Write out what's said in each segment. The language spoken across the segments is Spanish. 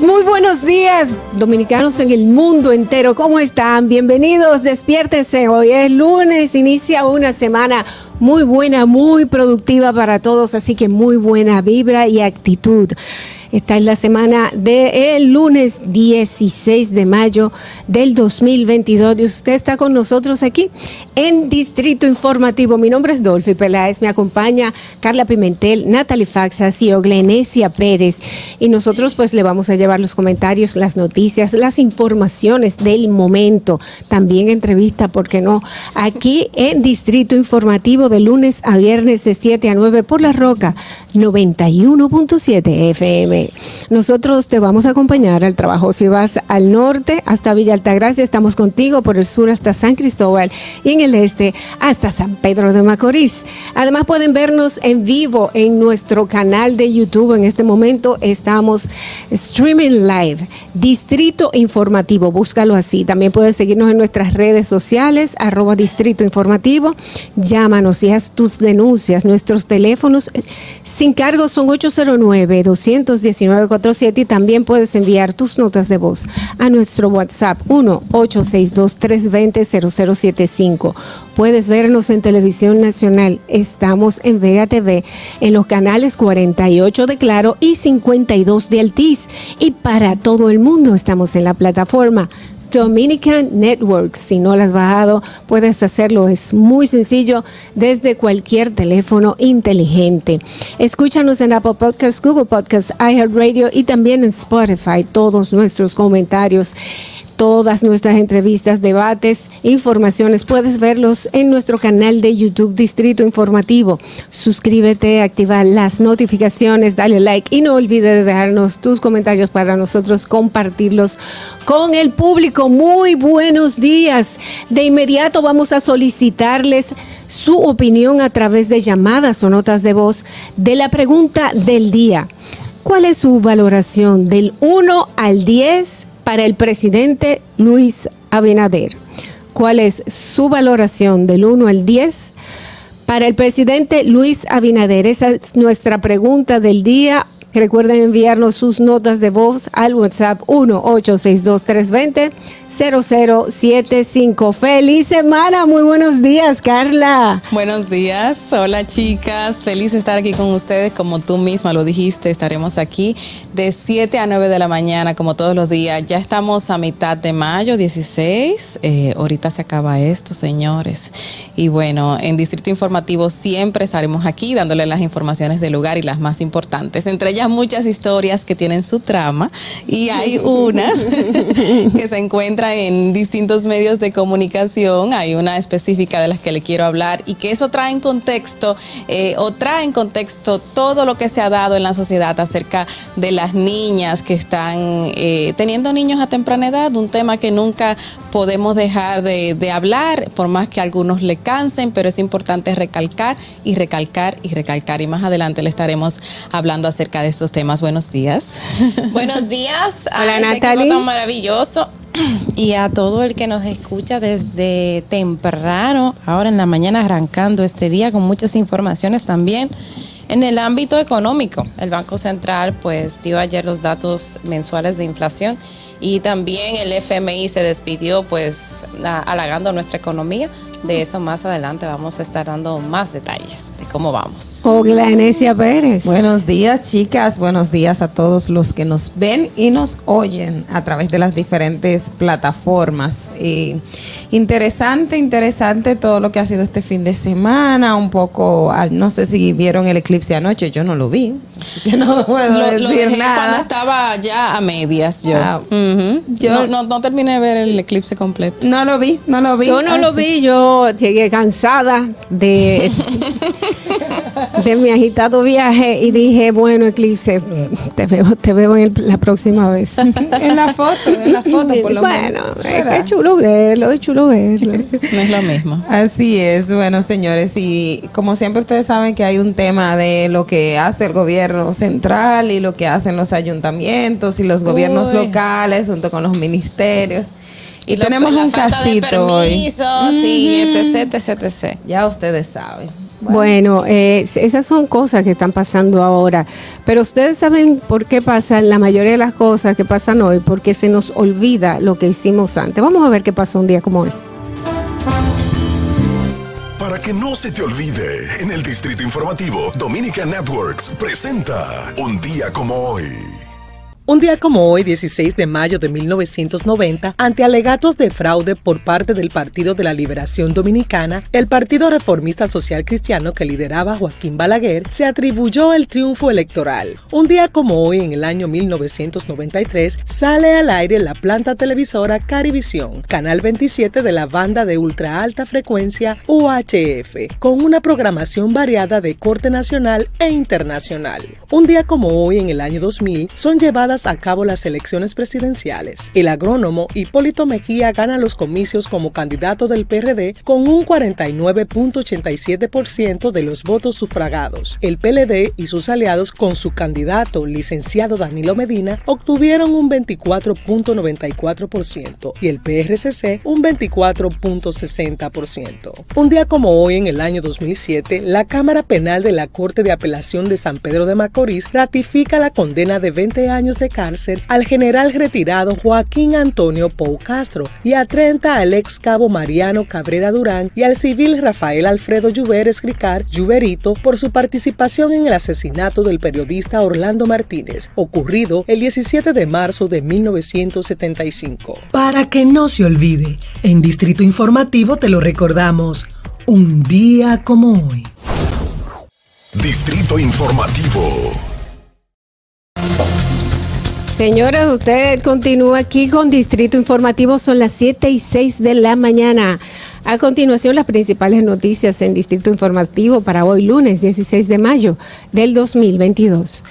Muy buenos días, dominicanos en el mundo entero. ¿Cómo están? Bienvenidos, despiértense. Hoy es lunes, inicia una semana muy buena, muy productiva para todos, así que muy buena vibra y actitud. Esta es la semana del lunes 16 de mayo del 2022 y usted está con nosotros aquí en Distrito Informativo. Mi nombre es Dolphy Peláez, me acompaña Carla Pimentel, Natalie Faxas y Oglenesia Pérez y nosotros pues le vamos a llevar los comentarios, las noticias, las informaciones del momento, también entrevista, ¿por qué no? Aquí en Distrito Informativo de lunes a viernes de 7 a 9 por La Roca 91.7 FM. Nosotros te vamos a acompañar al trabajo. Si vas al norte hasta Villa Altagracia, estamos contigo por el sur hasta San Cristóbal y en el este hasta San Pedro de Macorís. Además pueden vernos en vivo en nuestro canal de YouTube. En este momento estamos streaming live, Distrito Informativo, búscalo así. También puedes seguirnos en nuestras redes sociales, arroba Distrito Informativo. Llámanos y haz tus denuncias. Nuestros teléfonos sin cargo son 809 219 947 y también puedes enviar tus notas de voz a nuestro WhatsApp 1-862-320-0075. Puedes vernos en Televisión Nacional. Estamos en Vega TV en los canales 48 de Claro y 52 de Altiz. Y para todo el mundo estamos en la plataforma Dominican Network. Si no la has bajado, puedes hacerlo. Es muy sencillo desde cualquier teléfono inteligente. Escúchanos en Apple Podcasts, Google Podcasts, iHeartRadio y también en Spotify. Todos nuestros comentarios todas nuestras entrevistas, debates, informaciones. Puedes verlos en nuestro canal de YouTube Distrito Informativo. Suscríbete, activa las notificaciones, dale like y no olvides de dejarnos tus comentarios para nosotros compartirlos con el público. Muy buenos días. De inmediato vamos a solicitarles su opinión a través de llamadas o notas de voz de la pregunta del día. ¿Cuál es su valoración del 1 al 10 para el presidente Luis Abinader. ¿Cuál es su valoración del 1 al 10? Para el presidente Luis Abinader, esa es nuestra pregunta del día. Recuerden enviarnos sus notas de voz al WhatsApp 1-862-320-0075. Feliz semana, muy buenos días, Carla. Buenos días, hola chicas, feliz de estar aquí con ustedes, como tú misma lo dijiste, estaremos aquí de 7 a 9 de la mañana, como todos los días. Ya estamos a mitad de mayo 16, eh, ahorita se acaba esto, señores. Y bueno, en Distrito Informativo siempre estaremos aquí dándole las informaciones del lugar y las más importantes. Entre ellas muchas historias que tienen su trama y hay unas que se encuentran en distintos medios de comunicación. Hay una específica de las que le quiero hablar y que eso trae en contexto eh, o trae en contexto todo lo que se ha dado en la sociedad acerca de las niñas que están eh, teniendo niños a temprana edad, un tema que nunca podemos dejar de, de hablar, por más que algunos le cansen, pero es importante recalcar y recalcar y recalcar. Y más adelante le estaremos hablando acerca de estos temas. Buenos días. Buenos días. Hola, a Natalie. equipo tan maravilloso. Y a todo el que nos escucha desde temprano, ahora en la mañana arrancando este día con muchas informaciones también. En el ámbito económico, el Banco Central pues dio ayer los datos mensuales de inflación y también el FMI se despidió pues a- halagando nuestra economía De eso más adelante vamos a estar dando más detalles de cómo vamos. Hola, Enesia Pérez. Buenos días, chicas. Buenos días a todos los que nos ven y nos oyen a través de las diferentes plataformas. Eh, interesante, interesante todo lo que ha sido este fin de semana. Un poco, no sé si vieron el eclipse anoche, yo no lo vi. que no puedo Lo, decir lo dejé nada. cuando estaba ya a medias yo. Ah, Yo- no, no, no terminé de ver el eclipse completo. No lo vi, no lo vi. Yo no lo vi, yo llegué cansada de, de mi agitado viaje y dije, bueno, Eclipse, te veo, te veo en el- la próxima vez. En la foto, en la foto, por lo bueno, menos. es, chulo verlo, es chulo verlo. No es lo mismo. Así es, bueno señores, y como siempre ustedes saben que hay un tema de lo que hace el gobierno central y lo que hacen los ayuntamientos y los gobiernos Uy. Junto con los ministerios. Y, lo- tenemos la un falta de casito hoy. permisos y etc, etc, etc. Ya ustedes saben. Bueno, eh, esas son cosas que están pasando ahora, pero ustedes saben por qué pasan la mayoría de las cosas que pasan hoy, porque se nos olvida lo que hicimos antes. Vamos a ver qué pasó un día como hoy. Para que no se te olvide, en el Distrito Informativo, Dominica Networks presenta Un día como hoy. Un día como hoy, 16 de mayo de 1990, ante alegatos de fraude por parte del Partido de la Liberación Dominicana, el Partido Reformista Social Cristiano que lideraba Joaquín Balaguer se atribuyó el triunfo electoral. Un día como hoy, en el año 1993, sale al aire la planta televisora Carivisión, canal 27 de la banda de ultra alta frecuencia UHF, con una programación variada de corte nacional e internacional. Un día como hoy, en el año 2000, son llevadas a cabo las elecciones presidenciales. El agrónomo Hipólito Mejía gana los comicios como candidato del PRD con un 49.87% de los votos sufragados. El PLD y sus aliados con su candidato, licenciado Danilo Medina, obtuvieron un 24.94% y el PRCC un 24.60%. Un día como hoy, en el año 2007, la Cámara Penal de la Corte de Apelación de San Pedro de Macorís ratifica la condena de 20 años de cárcel al general retirado Joaquín Antonio Pou Castro y a 30 al ex cabo Mariano Cabrera Durán y al civil Rafael Alfredo Lluver Escricar Lluverito por su participación en el asesinato del periodista Orlando Martínez, ocurrido el 17 de marzo de 1975. Para que no se olvide, en Distrito Informativo te lo recordamos, un día como hoy. Distrito Informativo. Señora, usted continúa aquí con Distrito Informativo, son las 7 y 6 de la mañana. A continuación, las principales noticias en Distrito Informativo para hoy lunes 16 de mayo del 2022.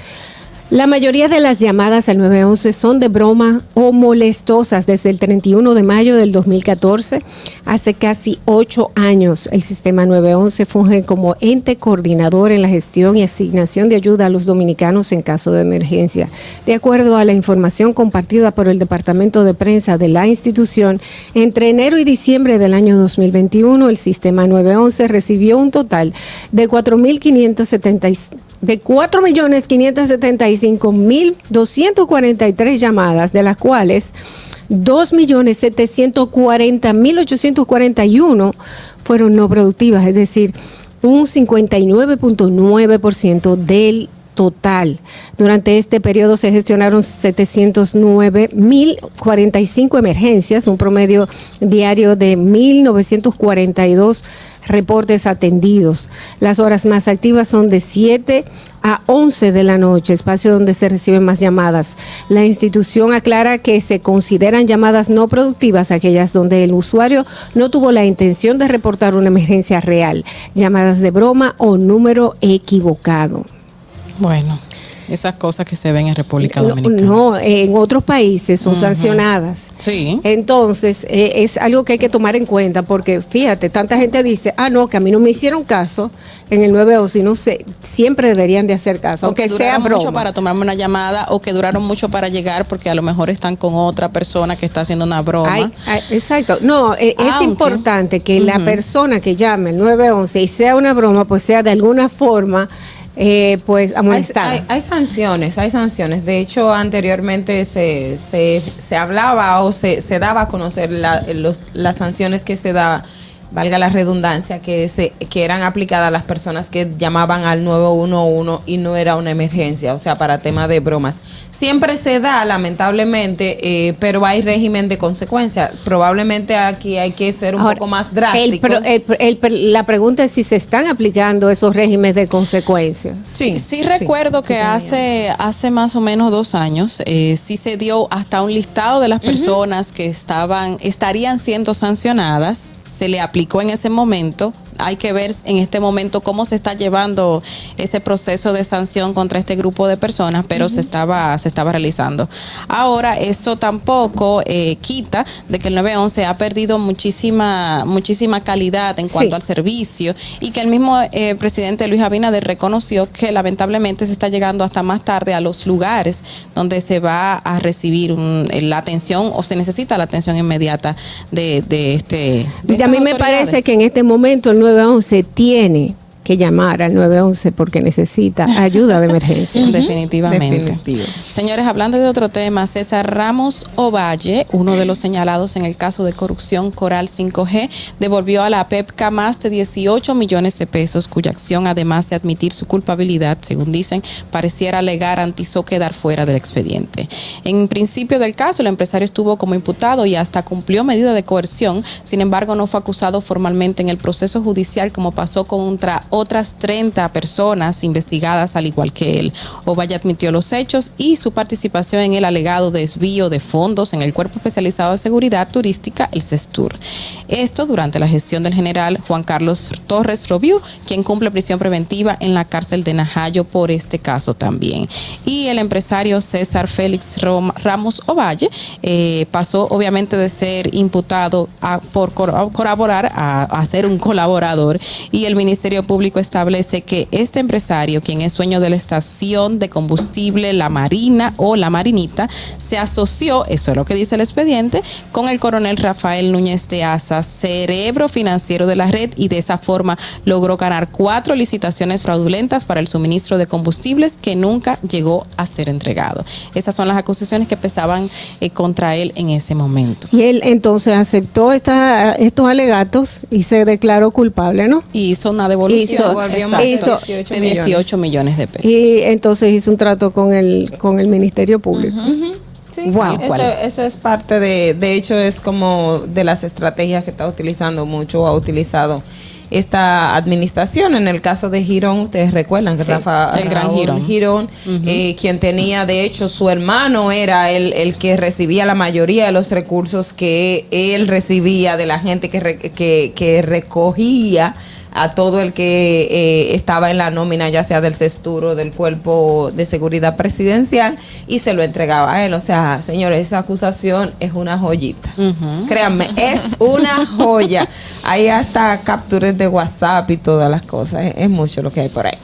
La mayoría de las llamadas al 911 son de broma o molestosas desde el 31 de mayo del 2014. Hace casi ocho años, el sistema 911 funge como ente coordinador en la gestión y asignación de ayuda a los dominicanos en caso de emergencia. De acuerdo a la información compartida por el Departamento de Prensa de la institución, entre enero y diciembre del año 2021, el sistema 911 recibió un total de 4.576 de 4.575.243 llamadas, de las cuales 2.740.841 fueron no productivas, es decir, un 59.9% del total. Durante este periodo se gestionaron 709.045 emergencias, un promedio diario de 1.942 reportes atendidos. Las horas más activas son de 7 a 11 de la noche, espacio donde se reciben más llamadas. La institución aclara que se consideran llamadas no productivas aquellas donde el usuario no tuvo la intención de reportar una emergencia real, llamadas de broma o número equivocado. Bueno, esas cosas que se ven en República Dominicana. no, en otros países son sancionadas. Sí. Entonces, eh, es algo que hay que tomar en cuenta porque fíjate, tanta gente dice, ah, no, que a mí no me hicieron caso en el 911, no sé, siempre deberían de hacer caso, O que aunque sea duraron broma. mucho para tomarme una llamada o que duraron mucho para llegar porque a lo mejor están con otra persona que está haciendo una broma. Ay, ay, exacto. No, eh, es importante que la persona que llame el 911 y sea una broma, pues sea de alguna forma, eh, pues Hay, hay- sanciones, hay sanciones. De hecho, anteriormente se, se, se hablaba o se, se daba a conocer la- los- las sanciones que se da valga la redundancia, que, se, que eran aplicadas a las personas que llamaban al 911 y no era una emergencia, o sea, para tema de bromas. Siempre se da, lamentablemente, eh, pero hay régimen de consecuencia. Probablemente aquí hay que ser un Ahora, poco más drástico. el el- el- la pregunta es si se están aplicando esos regímenes de consecuencia. Sí, sí, recuerdo que hace, hace más o menos dos años eh, sí se dio hasta un listado de las personas que estaban, estarían siendo sancionadas. Se le aplicó en ese momento. Hay que ver en este momento cómo se está llevando ese proceso de sanción contra este grupo de personas, pero se estaba, se estaba realizando. Ahora, eso tampoco eh, quita de que el 911 ha perdido muchísima, muchísima calidad en cuanto Sí. al servicio y que el mismo eh, presidente Luis Abinader reconoció que lamentablemente se está llegando hasta más tarde a los lugares donde se va a recibir un- la atención o se necesita la atención inmediata de, de este. de Y a mí me parece que en este momento el 911 tiene que llamar al 911 porque necesita ayuda de emergencia. Definitivamente. Definitivo. Señores, hablando de otro tema, César Ramos Ovalle, uno de los señalados en el caso de corrupción Coral 5G, devolvió a la PEPCA más de 18 millones de pesos, cuya acción, además de admitir su culpabilidad, según dicen, pareciera alegar garantizó quedar fuera del expediente. En principio del caso, el empresario estuvo como imputado y hasta cumplió medida de coerción, sin embargo, no fue acusado formalmente en el proceso judicial como pasó contra otras 30 personas investigadas al igual que él. Ovalle admitió los hechos y su participación en el alegado desvío de fondos en el Cuerpo Especializado de Seguridad Turística, el CESTUR. Esto durante la gestión del general Juan Carlos Torres Robiu, quien cumple prisión preventiva en la cárcel de Najayo por este caso también. Y el empresario César Félix Ramos Ovalle eh, pasó obviamente de ser imputado por colaborar a, a ser un colaborador y el Ministerio Público establece que este empresario, quien es dueño de la estación de combustible La Marina o La Marinita, se asoció, eso es lo que dice el expediente, con el coronel Rafael Núñez de Asa, cerebro financiero de la red, y de esa forma logró ganar cuatro licitaciones fraudulentas para el suministro de combustibles que nunca llegó a ser entregado. Esas son las acusaciones que pesaban eh, contra él en ese momento. Y él entonces aceptó esta- estos alegatos y se declaró culpable, ¿no? Y hizo una devolución Hizo- exacto, hizo- de 18 millones de pesos. Y entonces hizo un trato con el, con el Ministerio Público. Sí, Wow. eso, es parte de, de hecho es como de las estrategias que está utilizando mucho, o ha utilizado esta administración. En el caso de Girón, ustedes recuerdan que Sí, Rafa el gran Raúl Girón. Girón, eh, quien tenía, de hecho, su hermano era el, el que recibía la mayoría de los recursos que él recibía de la gente que, re- que, que recogía a todo el que eh, estaba en la nómina, ya sea del cesturo, del cuerpo de seguridad presidencial, y se lo entregaba a él. O sea, señores, esa acusación es una joyita. Créanme, es una joya. Hay hasta capturas de WhatsApp y todas las cosas. Es, es mucho lo que hay por ahí.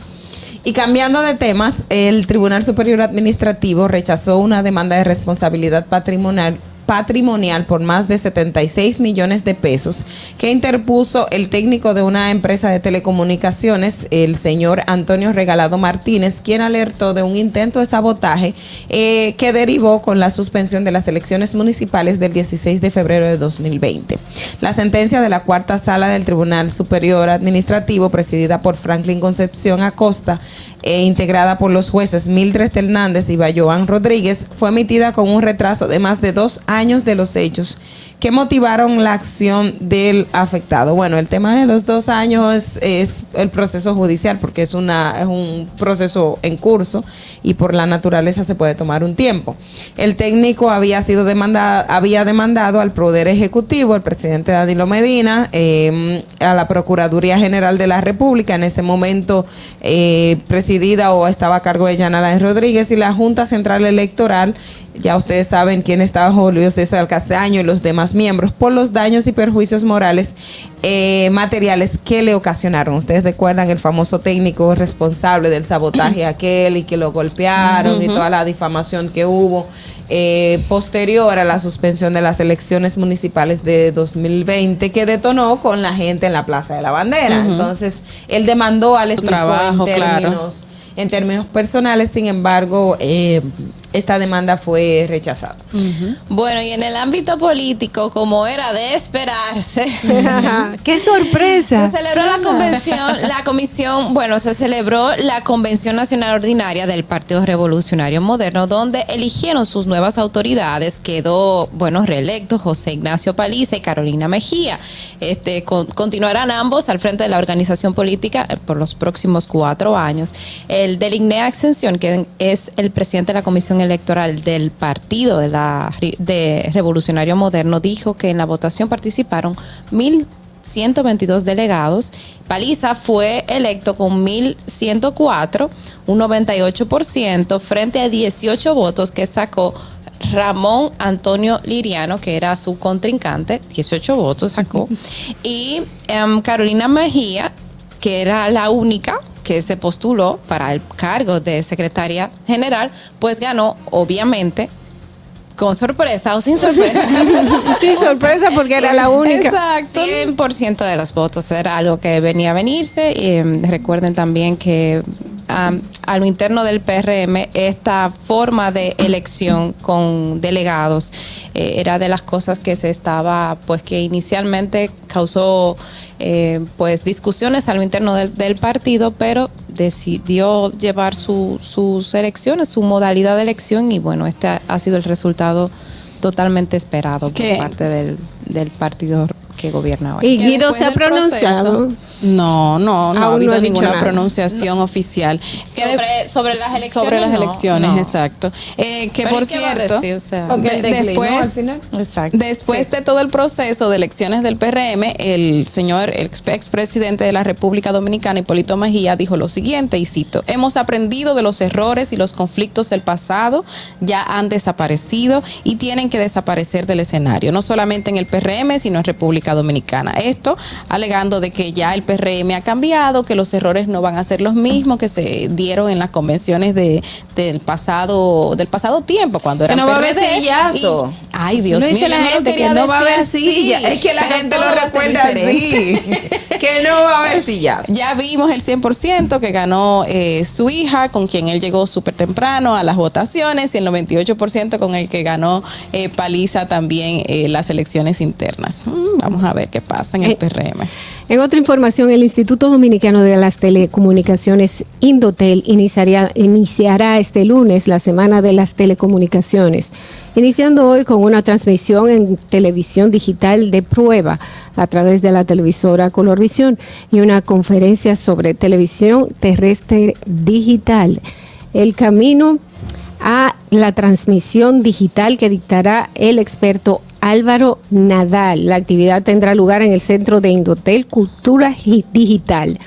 Y cambiando de temas, el Tribunal Superior Administrativo rechazó una demanda de responsabilidad patrimonial patrimonial por más de 76 millones de pesos que interpuso el técnico de una empresa de telecomunicaciones, el señor Antonio Regalado Martínez, quien alertó de un intento de sabotaje eh, que derivó con la suspensión de las elecciones municipales del 16 de febrero de 2020. La sentencia de la cuarta sala del Tribunal Superior Administrativo, presidida por Franklin Concepción Acosta, e integrada por los jueces Mildred Hernández y Bayoán Rodríguez, fue emitida con un retraso de más de dos años de los hechos que motivaron la acción del afectado. Bueno, el tema de los dos años es, el proceso judicial porque es, una, es un proceso en curso y por la naturaleza se puede tomar un tiempo. El técnico había sido demandado, había demandado al Poder Ejecutivo, el presidente Danilo Medina, eh, a la Procuraduría General de la República, en este momento eh, presidida o estaba a cargo de Yanala Rodríguez y la Junta Central Electoral ya ustedes saben quién estaba Julio César Castaño y los demás miembros por los daños y perjuicios morales eh, materiales que le ocasionaron. Ustedes recuerdan el famoso técnico responsable del sabotaje aquel y que lo golpearon y toda la difamación que hubo. eh, posterior a la suspensión de las elecciones municipales de 2020 que detonó con la gente en la Plaza de la Bandera. Entonces, él demandó al trabajo, en claro. términos en términos personales, sin embargo, eh, esta demanda fue rechazada. Bueno, y en el ámbito político, como era de esperarse, ¡Qué sorpresa! Se celebró la convención, la comisión, bueno, se celebró la Convención Nacional Ordinaria del Partido Revolucionario Moderno, donde eligieron sus nuevas autoridades. Quedó, bueno, reelecto José Ignacio Paliza y Carolina Mejía. Este, con- continuarán ambos al frente de la organización política por los próximos cuatro años. El del Ignea Ascensión, que es el presidente de la Comisión Electoral del Partido de, la, de Revolucionario Moderno, dijo que en la votación participaron mil 122 delegados. Paliza fue electo con 1.104, un 98%, frente a 18 votos que sacó Ramón Antonio Liriano, que era su contrincante, 18 votos sacó, y em, Carolina Mejía, que era la única que se postuló para el cargo de secretaria general, pues ganó, obviamente, con sorpresa o sin sorpresa. Sí, sorpresa porque era la única. Exacto. 100% de los votos era algo que venía a venirse. Y, em, recuerden también que a lo interno del PRM esta forma de elección con delegados eh, era de las cosas que se estaba, pues que inicialmente causó eh, pues discusiones a lo interno del, del partido, pero decidió llevar su- sus elecciones, su modalidad de elección y bueno, este ha sido el resultado totalmente esperado ¿Qué? por parte del, del partido que gobierna hoy. Y Guido se ha del proceso- pronunciado. No, no, no ha habido no ha dicho ninguna nada. pronunciación oficial. Sobre- sobre las elecciones, Sobre las elecciones, no. exacto. Eh, que Pero por ¿y qué va a cierto, decir? O sea, Porque de- él declinó después, al final. Exacto. después de todo el proceso de elecciones del PRM, el señor, el ex- expresidente de la República Dominicana, Hipólito Mejía, dijo lo siguiente, y cito, hemos aprendido de los errores y los conflictos del pasado, ya han desaparecido y tienen que desaparecer del escenario, no solamente en el PRM, sino en República Dominicana. Esto alegando de que ya el PRM ha cambiado, que los errores no van a ser los mismos que se dieron en las convenciones de, del pasado del pasado tiempo, cuando eran no va a haber PRD, sillazo. y- Ay, Dios no mío, la no lo gente quería que no va a haber así, silla. Es que la gente lo recuerda así. que no va a haber sillas. Ya vimos el 100% que ganó eh, su hija, con quien él llegó súper temprano a las votaciones, y el 98% con el que ganó eh, Paliza también eh, las elecciones internas. Mm, vamos a ver qué pasa en el Eh, PRM. En otra información, el Instituto Dominicano de las Telecomunicaciones, Indotel, iniciaría- iniciará este lunes la Semana de las Telecomunicaciones, iniciando hoy con una transmisión en televisión digital de prueba a través de la televisora Colorvisión y una conferencia sobre televisión terrestre digital. El camino a la transmisión digital que dictará el experto Álvaro Nadal. La actividad tendrá lugar en el Centro de Indotel Cultura Gi- Digital,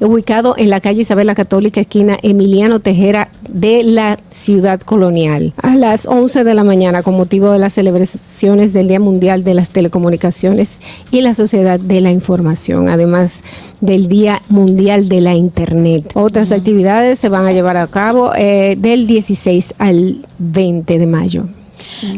ubicado en la calle Isabel la Católica, esquina Emiliano Tejera de la ciudad colonial, a las 11 de la mañana con motivo de las celebraciones del Día Mundial de las Telecomunicaciones y la Sociedad de la Información, además del Día Mundial de la Internet. Otras actividades se van a llevar a cabo eh, del 16 al 20 de mayo.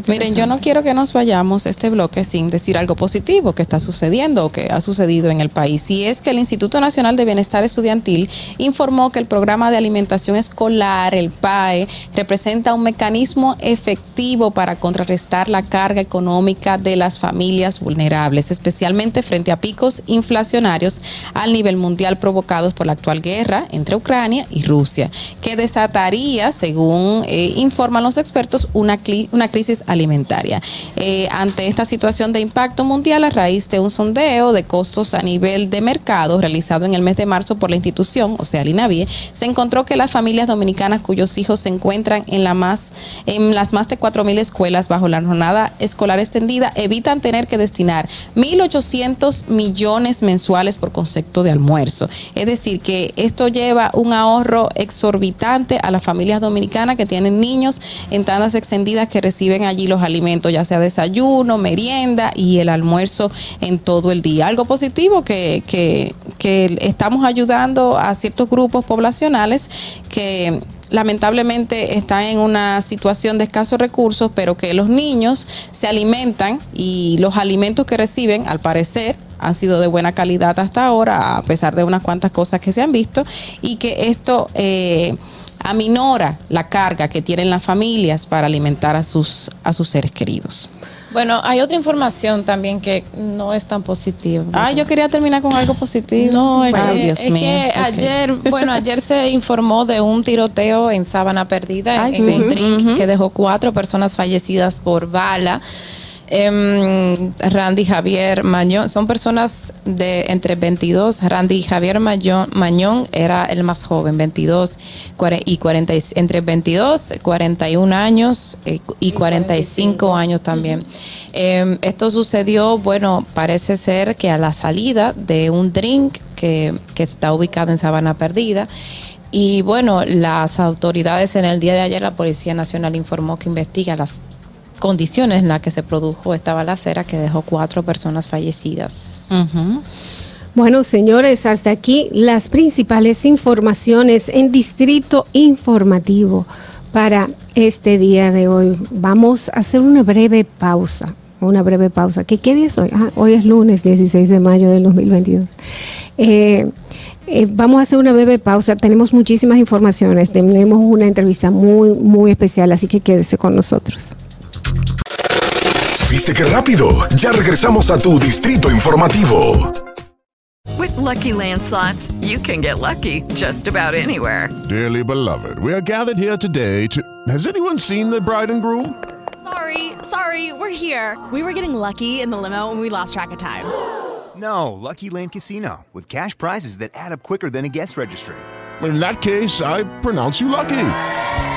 Miren, yo no quiero que nos vayamos este bloque sin decir algo positivo que está sucediendo o que ha sucedido en el país. Y es que el Instituto Nacional de Bienestar Estudiantil informó que el programa de alimentación escolar, el PAE, representa un mecanismo efectivo para contrarrestar la carga económica de las familias vulnerables, especialmente frente a picos inflacionarios al nivel mundial provocados por la actual guerra entre Ucrania y Rusia, que desataría, según eh, informan los expertos, una, una crisis alimentaria. Eh, ante esta situación de impacto mundial a raíz de un sondeo de costos a nivel de mercado realizado en el mes de marzo por la institución, o sea, el INAVIE, se encontró que las familias dominicanas cuyos hijos se encuentran en, la más, en las más de 4.000 escuelas bajo la jornada escolar extendida evitan tener que destinar 1.800 millones mensuales por concepto de almuerzo. Es decir, que esto lleva un ahorro exorbitante a las familias dominicanas que tienen niños en tandas extendidas que reciben allí los alimentos, ya sea desayuno, merienda y el almuerzo en todo el día. Algo positivo que, que, que estamos ayudando a ciertos grupos poblacionales que lamentablemente están en una situación de escasos recursos, pero que los niños se alimentan y los alimentos que reciben, al parecer, han sido de buena calidad hasta ahora, a pesar de unas cuantas cosas que se han visto, y que esto... eh, aminora la carga que tienen las familias para alimentar a sus, a sus seres queridos. Bueno, hay otra información también que no es tan positiva. Ah, yo quería terminar con algo positivo. No, es, Ay, que, Dios es mío. que ayer, bueno, ayer se informó de un tiroteo en Sábana Perdida, Ay, en sí. un drink, Ujú. que dejó cuatro personas fallecidas por bala. Em, Randy Javier Mañón, son personas de entre 22. Randy Javier Mañón, Mañón era el más joven, 22 cuare- y 40, y- entre 22, 41 años eh, y 45 años también. Em, esto sucedió, bueno, parece ser que a la salida de un drink que, que está ubicado en Sabana Perdida. Y bueno, las autoridades en el día de ayer, la Policía Nacional informó que investiga las condiciones en las que se produjo esta balacera que dejó cuatro personas fallecidas. Bueno, señores, hasta aquí las principales informaciones en Distrito Informativo para este día de hoy. Vamos a hacer una breve pausa. Una breve pausa. ¿Qué, qué día es hoy? Ah, hoy es lunes 16 de mayo del 2022. Eh, eh, vamos a hacer una breve pausa. Tenemos muchísimas informaciones. Tenemos una entrevista muy, muy especial, así que quédese con nosotros. ¿Viste qué rápido? Ya regresamos a tu distrito informativo. With Lucky Land slots, you can get lucky just about anywhere. Dearly beloved, we are gathered here today to. Has anyone seen the bride and groom? Sorry, sorry, we're here. We were getting lucky in the limo and we lost track of time. No, Lucky Land Casino, with cash prizes that add up quicker than a guest registry. In that case, I pronounce you lucky.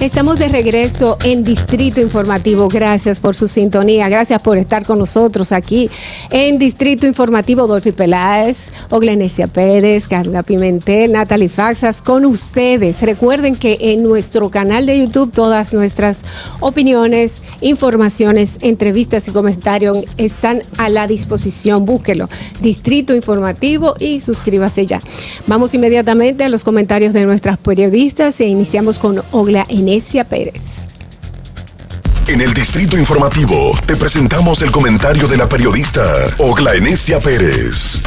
Estamos de regreso en Distrito Informativo. Gracias por su sintonía. Gracias por estar con nosotros aquí en Distrito Informativo. Dolphy Peláez, Oglenesia Pérez, Carla Pimentel, Natalie Faxas, con ustedes. Recuerden que en nuestro canal de YouTube todas nuestras opiniones, informaciones, entrevistas y comentarios están a la disposición. Búsquelo. Distrito Informativo y suscríbase ya. Vamos inmediatamente a los comentarios de nuestras periodistas e iniciamos con Ogla Enesia Pérez. En el Distrito Informativo te presentamos el comentario de la periodista Ogla Enesia Pérez.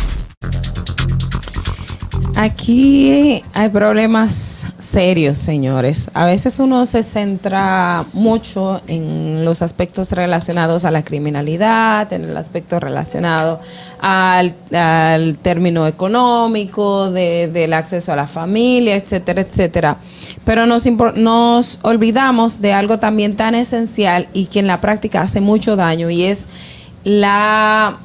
Aquí hay problemas serios, señores. A veces uno se centra mucho en los aspectos relacionados a la criminalidad, en el aspecto relacionado al, al término económico, de- del acceso a la familia, etcétera, etcétera. Pero nos, nos olvidamos de algo también tan esencial y que en la práctica hace mucho daño y es la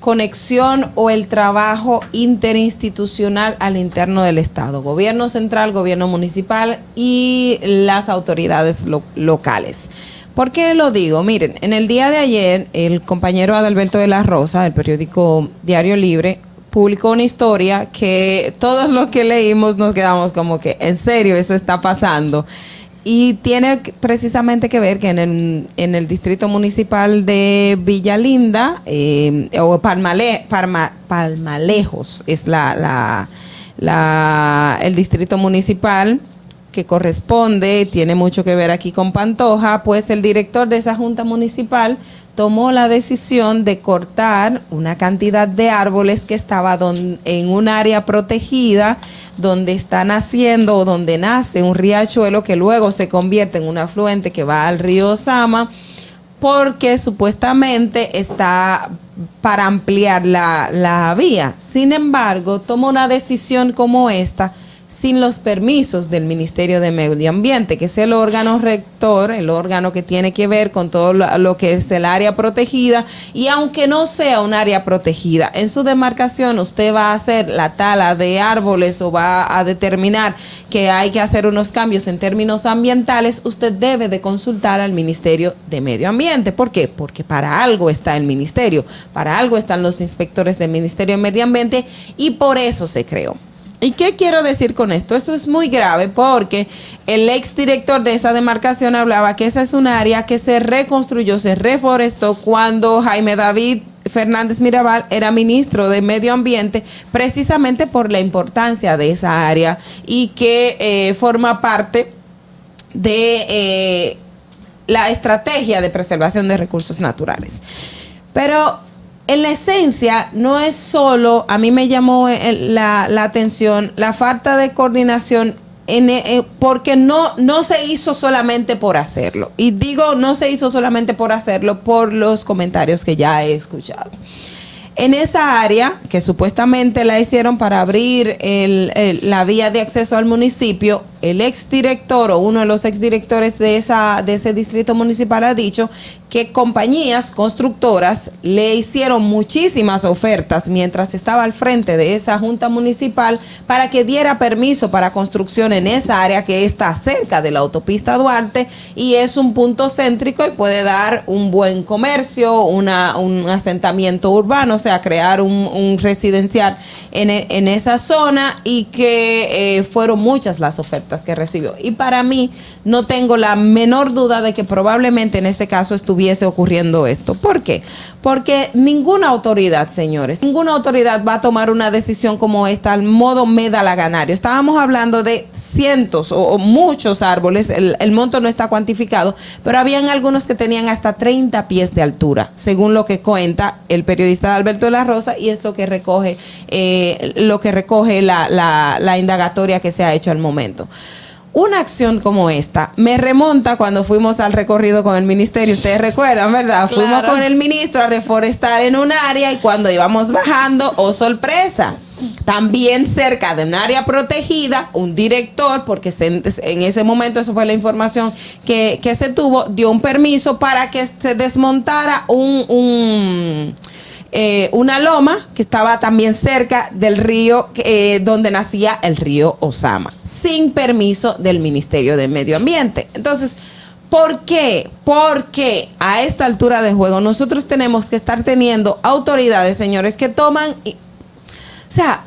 conexión o el trabajo interinstitucional al interno del Estado, gobierno central, gobierno municipal y las autoridades lo- locales. ¿Por qué lo digo? Miren, en el día de ayer el compañero Adalberto de la Rosa, del periódico Diario Libre, publicó una historia que todos los que leímos nos quedamos como que, en serio, eso está pasando. Y tiene precisamente que ver que en el, en el distrito municipal de Villalinda, eh, o Palmale- Palmalejos, es la- la- el distrito municipal que corresponde, tiene mucho que ver aquí con Pantoja, pues el director de esa junta municipal tomó la decisión de cortar una cantidad de árboles que estaba en un área protegida donde está naciendo o donde nace un riachuelo que luego se convierte en un afluente que va al río Sama porque supuestamente está para ampliar la, la vía. Sin embargo, toma una decisión como esta sin los permisos del Ministerio de Medio Ambiente, que es el órgano rector, el órgano que tiene que ver con todo lo, que es el área protegida. Y aunque no sea un área protegida, en su demarcación usted va a hacer la tala de árboles o va a determinar que hay que hacer unos cambios en términos ambientales, usted debe de consultar al Ministerio de Medio Ambiente. ¿Por qué? Porque para algo está el ministerio, para algo están los inspectores del Ministerio de Medio Ambiente y por eso se creó. ¿Y qué quiero decir con esto? Esto es muy grave porque el ex director de esa demarcación hablaba que esa es un área que se reconstruyó, se reforestó cuando Jaime David Fernández Mirabal era ministro de Medio Ambiente, precisamente por la importancia de esa área y que eh, forma parte de eh, la estrategia de preservación de recursos naturales. Pero en la esencia no es solo, a mí me llamó eh, la, la atención la falta de coordinación en, eh, porque no, no se hizo solamente por hacerlo. Y digo, no se hizo solamente por hacerlo por los comentarios que ya he escuchado. En esa área, que supuestamente la hicieron para abrir la vía de acceso al municipio, el exdirector o uno de los exdirectores de, esa, de ese distrito municipal ha dicho que compañías constructoras le hicieron muchísimas ofertas mientras estaba al frente de esa junta municipal para que diera permiso para construcción en esa área que está cerca de la autopista Duarte y es un punto céntrico y puede dar un buen comercio, una, un asentamiento urbano, sea, crear un, residencial en, e- en esa zona y que eh, fueron muchas las ofertas que recibió. Y para mí no tengo la menor duda de que probablemente en ese caso estuviese ocurriendo esto. ¿Por qué? Porque ninguna autoridad, señores, ninguna autoridad va a tomar una decisión como esta al modo medalaganario. Estábamos hablando de cientos o, muchos árboles, el, el monto no está cuantificado, pero habían algunos que tenían hasta 30 pies de altura, según lo que cuenta el periodista Alberto de la Rosa y es lo que recoge, eh, lo que recoge la, la- la indagatoria que se ha hecho al momento. Una acción como esta me remonta cuando fuimos al recorrido con el ministerio. Ustedes recuerdan, ¿verdad? Fuimos con el ministro a reforestar en un área y cuando íbamos bajando, oh sorpresa, también cerca de un área protegida, un director, porque se- en ese momento, eso fue la información que, que se tuvo, dio un permiso para que se desmontara un- un eh, una loma que estaba también cerca del río eh, donde nacía el río Osama, sin permiso del Ministerio de Medio Ambiente. Entonces, ¿por qué? Porque a esta altura de juego nosotros tenemos que estar teniendo autoridades, señores, que toman... o sea,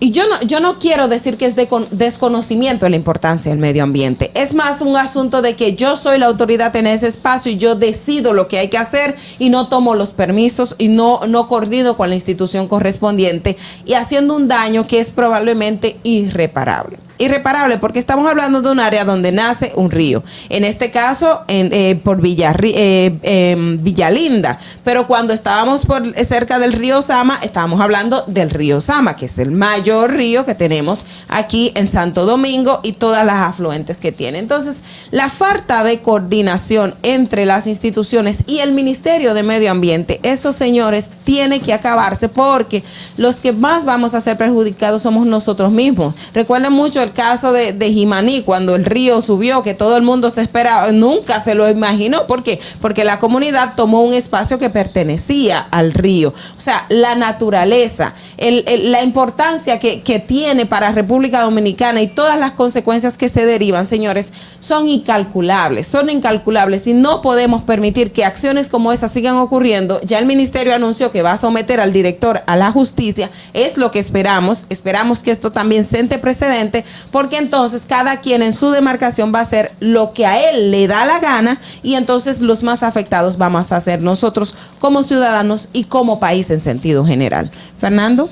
y yo no, yo no quiero decir que es de con- desconocimiento de la importancia del medio ambiente. Es más un asunto de que yo soy la autoridad en ese espacio y yo decido lo que hay que hacer y no tomo los permisos y no, no coordino con la institución correspondiente y haciendo un daño que es probablemente irreparable. Irreparable porque estamos hablando de un área donde nace un río. En este caso, en, eh, por Villarri- eh, em, Villalinda. Pero cuando estábamos por eh, cerca del río Sama, estábamos hablando del río Sama, que es el mayor río que tenemos aquí en Santo Domingo y todas las afluentes que tiene. Entonces, la falta de coordinación entre las instituciones y el Ministerio de Medio Ambiente, esos señores, tiene que acabarse porque los que más vamos a ser perjudicados somos nosotros mismos. Recuerden mucho el caso de, de Jimaní, cuando el río subió, que todo el mundo se esperaba, nunca se lo imaginó. ¿Por qué? Porque la comunidad tomó un espacio que pertenecía al río. O sea, la naturaleza, la importancia que, que tiene para República Dominicana y todas las consecuencias que se derivan, señores, son incalculables, son incalculables y no podemos permitir que acciones como esas sigan ocurriendo. Ya el ministerio anunció que va a someter al director a la justicia, es lo que esperamos, esperamos que esto también sente precedente, porque entonces cada quien en su demarcación va a hacer lo que a él le da la gana y entonces los más afectados vamos a ser nosotros como ciudadanos y como país en sentido general. Fernando.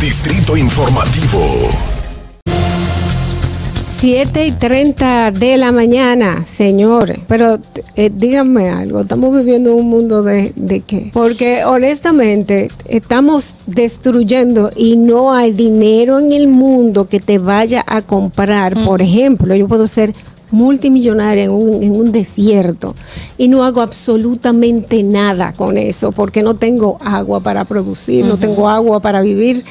Distrito Informativo. 7 y 30 de la mañana, señores. Pero eh, díganme algo, estamos viviendo un mundo de, de qué? Porque honestamente estamos destruyendo y no hay dinero en el mundo que te vaya a comprar. Por ejemplo, yo puedo ser multimillonaria en un, en un desierto y no hago absolutamente nada con eso porque no tengo agua para producir, no tengo agua para vivir.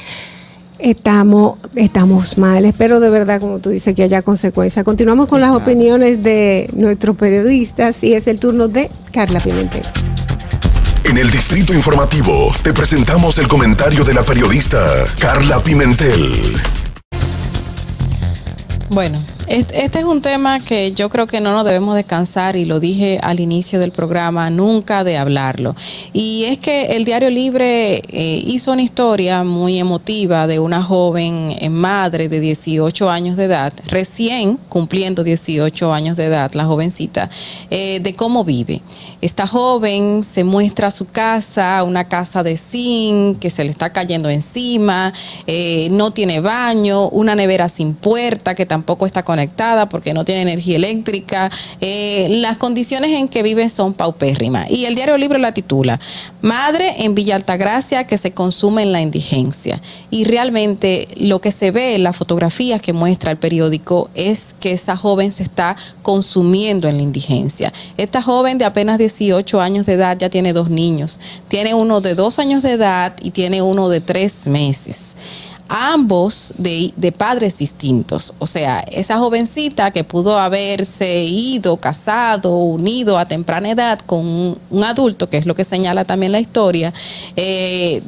Estamos, estamos mal, espero de verdad, como tú dices, que haya consecuencias. Continuamos con las opiniones de nuestros periodistas y es el turno de Carla Pimentel. En el Distrito Informativo te presentamos el comentario de la periodista Carla Pimentel. Bueno, este, este es un tema que yo creo que no nos debemos descansar y lo dije al inicio del programa, nunca de hablarlo. Y es que el Diario Libre eh, hizo una historia muy emotiva de una joven eh, madre de 18 años de edad, recién cumpliendo 18 años de edad, la jovencita, eh, de cómo vive. Esta joven se muestra su casa, una casa de zinc que se le está cayendo encima, no tiene baño, una nevera sin puerta que tampoco está conectada porque no tiene energía eléctrica. Eh, las condiciones en que vive son paupérrimas. Y el diario Libre la titula Madre en Villa Altagracia que se consume en la indigencia. Y realmente lo que se ve en las fotografías que muestra el periódico es que esa joven se está consumiendo en la indigencia. Esta joven de apenas 18 años de edad ya tiene dos niños. Tiene uno de dos años de edad y tiene uno de tres meses ambos de, padres distintos. O sea, esa jovencita que pudo haberse ido, casado, unido a temprana edad con un, adulto, que es lo que señala también la historia, eh,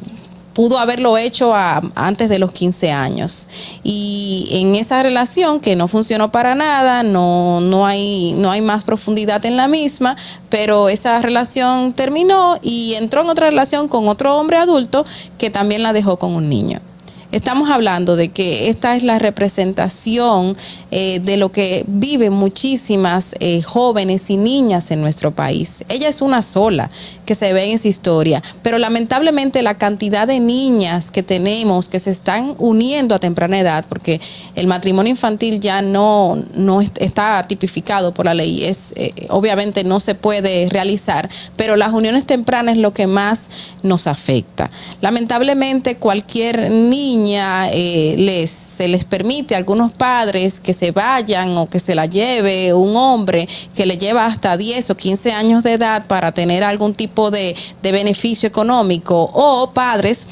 pudo haberlo hecho antes de los 15 años. Y en esa relación que no funcionó para nada, no, no, hay, no hay más profundidad en la misma, pero esa relación terminó y entró en otra relación con otro hombre adulto que también la dejó con un niño. Estamos hablando de que esta es la representación eh, de lo que viven muchísimas eh, jóvenes y niñas en nuestro país. Ella es una sola que se ve en esa historia, pero lamentablemente la cantidad de niñas que tenemos que se están uniendo a temprana edad, porque el matrimonio infantil ya no, no está tipificado por la ley, es eh, obviamente no se puede realizar, pero las uniones tempranas es lo que más nos afecta. Lamentablemente cualquier niño eh, les, se les permite a algunos padres que se vayan o que se la lleve un hombre que le lleva hasta 10 o 15 años de edad para tener algún tipo de, de beneficio económico o padres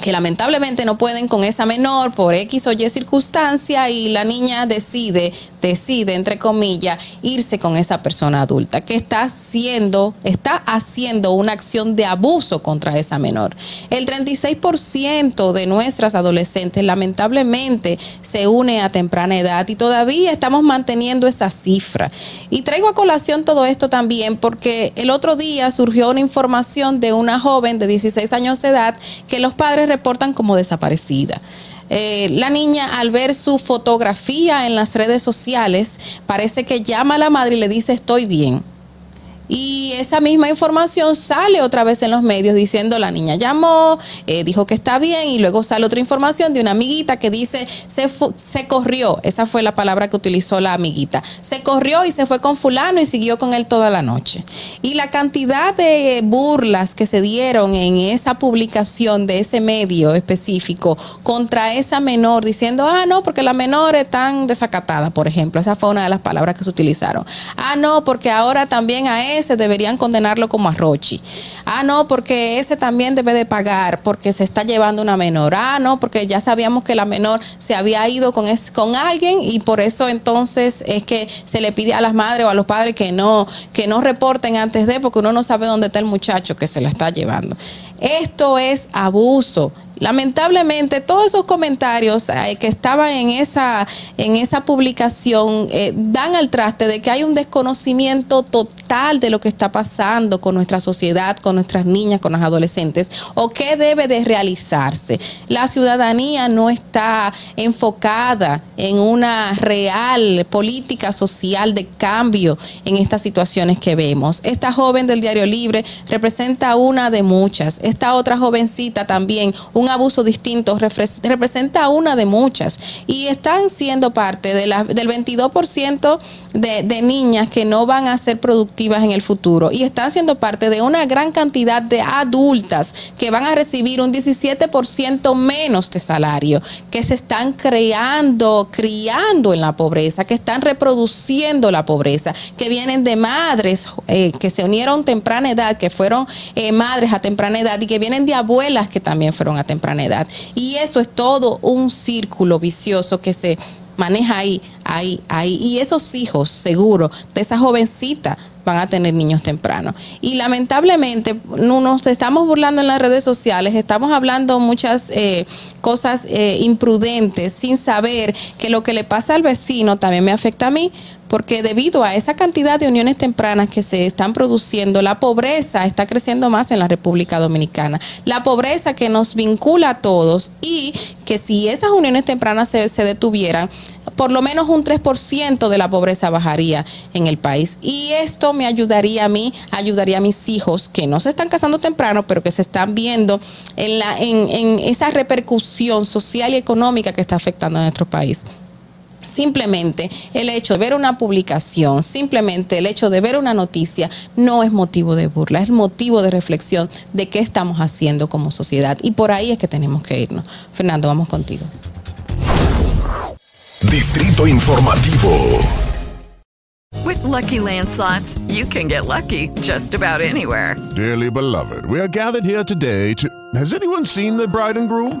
que lamentablemente no pueden con esa menor por X o Y circunstancia y la niña decide, decide, entre comillas, irse con esa persona adulta que está haciendo, está haciendo una acción de abuso contra esa menor. El 36% de nuestras adolescentes lamentablemente se une a temprana edad y todavía estamos manteniendo esa cifra. Y traigo a colación todo esto también porque el otro día surgió una información de una joven de 16 años de edad que los padres reportan como desaparecida. Eh, la niña al ver su fotografía en las redes sociales parece que llama a la madre y le dice estoy bien y esa misma información sale otra vez en los medios diciendo la niña llamó, eh, dijo que está bien y luego sale otra información de una amiguita que dice se, se corrió, esa fue la palabra que utilizó la amiguita, se corrió y se fue con fulano y siguió con él toda la noche. Y la cantidad de burlas que se dieron en esa publicación de ese medio específico contra esa menor diciendo, ah, no, porque la menor es tan desacatada, por ejemplo, esa fue una de las palabras que se utilizaron. Ah, no, porque ahora también a él ese deberían condenarlo como a. Ah, no, porque ese también debe de pagar porque se está llevando una menor. Ah, no, porque ya sabíamos que la menor se había ido con, con alguien y por eso entonces es que se le pide a las madres o a los padres que no, que no reporten antes de, porque uno no sabe dónde está el muchacho que se la está llevando. Esto es abuso. Lamentablemente, todos esos comentarios eh, que estaban en esa, en esa publicación eh, dan al traste de que hay un desconocimiento total de lo que está pasando con nuestra sociedad, con nuestras niñas, con las adolescentes, o qué debe de realizarse. La ciudadanía no está enfocada en una real política social de cambio en estas situaciones que vemos. Esta joven del Diario Libre representa una de muchas. Esta otra jovencita también, un un abuso distinto representa una de muchas. Y están siendo parte de la, del 22% de, de niñas que no van a ser productivas en el futuro. Y están siendo parte de una gran cantidad de adultas que van a recibir un 17% menos de salario, que se están creando, criando en la pobreza, que están reproduciendo la pobreza, que vienen de madres eh, que se unieron temprana edad, que fueron eh, madres a temprana edad y que vienen de abuelas que también fueron a temprana Y eso es todo un círculo vicioso que se maneja ahí, ahí, ahí. Y esos hijos, seguro, de esa jovencita van a tener niños tempranos. Y lamentablemente no nos estamos burlando en las redes sociales, estamos hablando muchas eh, cosas eh, imprudentes sin saber que lo que le pasa al vecino también me afecta a mí, porque debido a esa cantidad de uniones tempranas que se están produciendo, la pobreza está creciendo más en la República Dominicana. La pobreza que nos vincula a todos y que si esas uniones tempranas se, detuvieran, por lo menos un 3% de la pobreza bajaría en el país. Y esto me ayudaría a mí, ayudaría a mis hijos que no se están casando temprano, pero que se están viendo en, la, en, en esa repercusión social y económica que está afectando a nuestro país. Simplemente el hecho de ver una publicación, simplemente el hecho de ver una noticia no es motivo de burla, es motivo de reflexión de qué estamos haciendo como sociedad. Y por ahí es que tenemos que irnos. Fernando, vamos contigo. Distrito Informativo. With Lucky Land slots, you can get lucky just about anywhere. Dearly beloved, we are gathered here today to. Has anyone seen the bride and groom?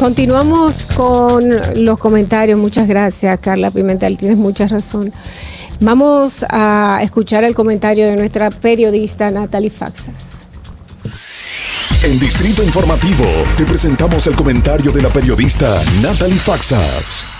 Continuamos con los comentarios. Muchas gracias, Carla Pimentel. Tienes mucha razón. Vamos a escuchar el comentario de nuestra periodista Natalie Faxas. En Distrito Informativo te presentamos el comentario de la periodista Natalie Faxas.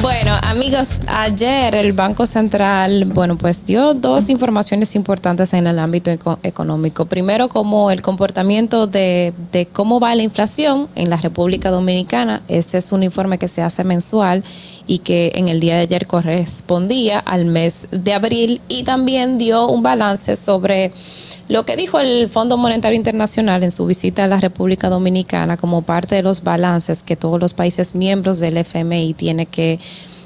Bueno, amigos, ayer el Banco Central, bueno, pues dio dos informaciones importantes en el ámbito eco- económico. Primero, como el comportamiento de, de cómo va la inflación en la República Dominicana. Este es un informe que se hace mensual y que en el día de ayer correspondía al mes de abril y también dio un balance sobre lo que dijo el Fondo Monetario Internacional en su visita a la República Dominicana como parte de los balances que todos los países miembros del FMI tienen que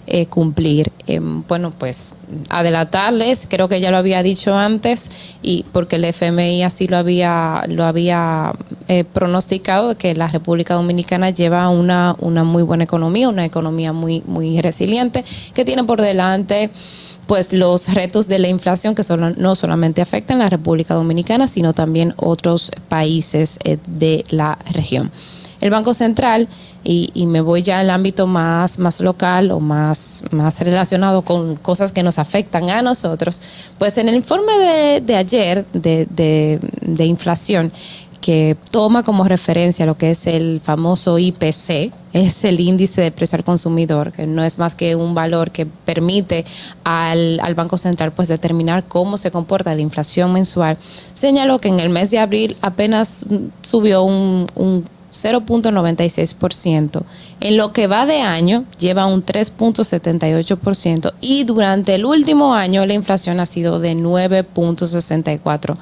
eh, cumplir. Eh, bueno, pues adelantarles, creo que ya lo había dicho antes, y porque el FMI así lo había, lo había eh, pronosticado, que la República Dominicana lleva una, una muy buena economía, una economía muy, muy resiliente, que tiene por delante pues los retos de la inflación que solo- no solamente afectan a la República Dominicana, sino también otros países eh, de la región. El Banco Central, y, y me voy ya al ámbito más, más local o más, más relacionado con cosas que nos afectan a nosotros, pues en el informe de, de ayer de, de- inflación, que toma como referencia lo que es el famoso IPC, es el índice de precio al consumidor, que no es más que un valor que permite al, al Banco Central pues determinar cómo se comporta la inflación mensual, señaló que en el mes de abril apenas subió un 0.96%. En lo que va de año lleva un 3.78% y durante el último año la inflación ha sido de 9.64%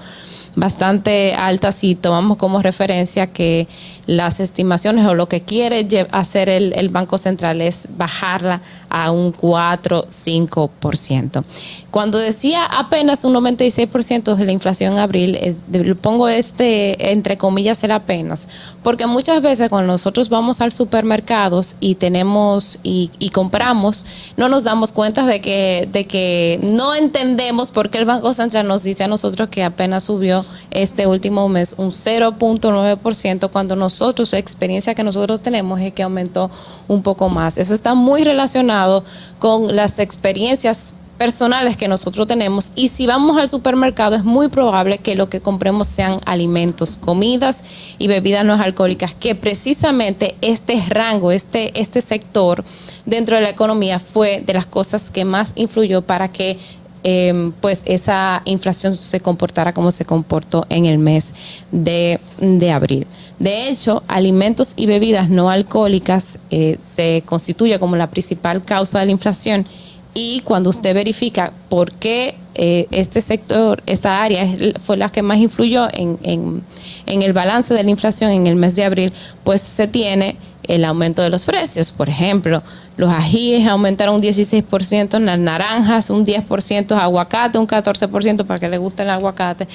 bastante alta si tomamos como referencia que las estimaciones o lo que quiere hacer el, el Banco Central es bajarla a un 4-5%. Cuando decía apenas un 96% de la inflación en abril, eh, pongo este entre comillas el apenas, porque muchas veces cuando nosotros vamos al supermercados y tenemos y, y compramos, no nos damos cuenta de que, de que no entendemos por qué el Banco Central nos dice a nosotros que apenas subió este último mes un 0.9% cuando nosotros, la experiencia que nosotros tenemos es que aumentó un poco más. Eso está muy relacionado con las experiencias personales que nosotros tenemos y si vamos al supermercado es muy probable que lo que compremos sean alimentos, comidas y bebidas no alcohólicas, que precisamente este rango, este, este sector dentro de la economía fue de las cosas que más influyó para que eh, pues esa inflación se comportara como se comportó en el mes de, de abril. De hecho, alimentos y bebidas no alcohólicas eh, se constituye como la principal causa de la inflación y cuando usted verifica por qué eh, este sector, esta área fue la que más influyó en, en el balance de la inflación en el mes de abril, pues se tiene el aumento de los precios. Por ejemplo, los ajíes aumentaron un 16%, las naranjas un 10%, aguacate un 14% para que le guste el aguacate.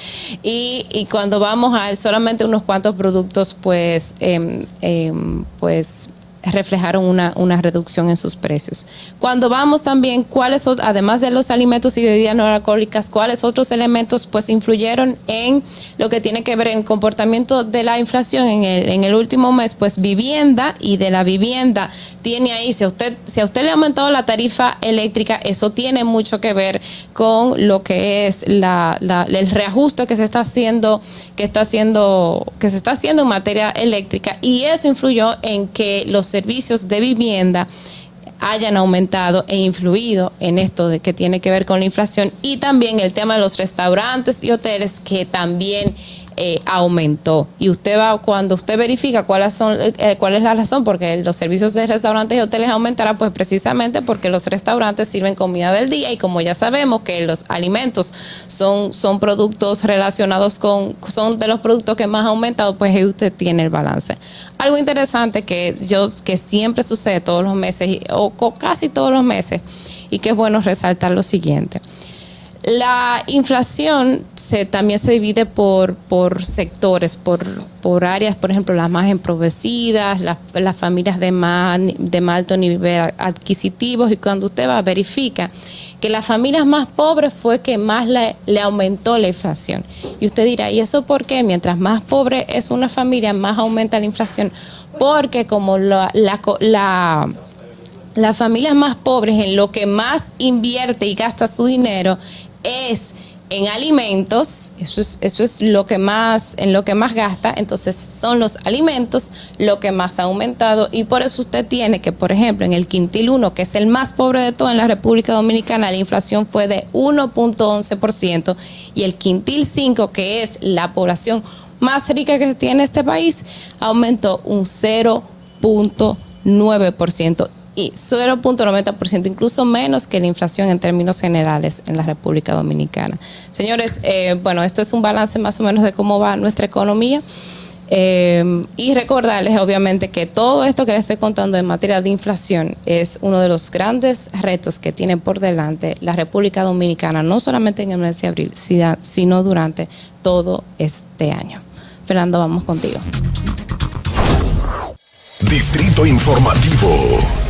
Y, y cuando vamos a solamente unos cuantos productos, pues, eh, pues reflejaron una, una, reducción en sus precios. Cuando vamos también, cuáles además de los alimentos y bebidas no alcohólicas, cuáles otros elementos pues influyeron en lo que tiene que ver en el comportamiento de la inflación en el, en el último mes, pues vivienda y de la vivienda tiene ahí, si a usted, si a usted le ha aumentado la tarifa eléctrica, eso tiene mucho que ver con lo que es la, la, el reajuste que se está haciendo, que está haciendo, que se está haciendo en materia eléctrica, y eso influyó en que los servicios de vivienda hayan aumentado e influido en esto de que tiene que ver con la inflación y también el tema de los restaurantes y hoteles que también eh, aumentó. Y usted va, cuando usted verifica cuáles son, eh, cuál es la razón porque los servicios de restaurantes y hoteles aumentarán, pues precisamente porque los restaurantes sirven comida del día y como ya sabemos que los alimentos son, son productos relacionados con, son de los productos que más ha aumentado, pues ahí usted tiene el balance. Algo interesante que yo, que siempre sucede todos los meses, o casi todos los meses, y que es bueno resaltar lo siguiente. La inflación se, también se divide por, por sectores, por, áreas, por ejemplo, las más empobrecidas, las, familias de más, alto nivel adquisitivo, y cuando usted va, verifica que las familias más pobres fue que más le, le, aumentó la inflación. Y usted dirá, ¿y eso por qué? Mientras más pobre es una familia, más aumenta la inflación. Porque como la, la, la las familias más pobres en lo que más invierte y gasta su dinero es en alimentos, eso es, eso es lo que más, en lo que más gasta, entonces son los alimentos lo que más ha aumentado y por eso usted tiene que, por ejemplo, en el quintil 1, que es el más pobre de todo en la República Dominicana, la inflación fue de 1.11% y el quintil 5, que es la población más rica que tiene este país, aumentó un 0.9% y 0.90%, incluso menos que la inflación en términos generales en la República Dominicana. Señores, eh, bueno, esto es un balance más o menos de cómo va nuestra economía. Eh, y recordarles, obviamente, que todo esto que les estoy contando en materia de inflación es uno de los grandes retos que tiene por delante la República Dominicana, no solamente en el mes de abril, sino durante todo este año. Fernando, vamos contigo. Distrito Informativo.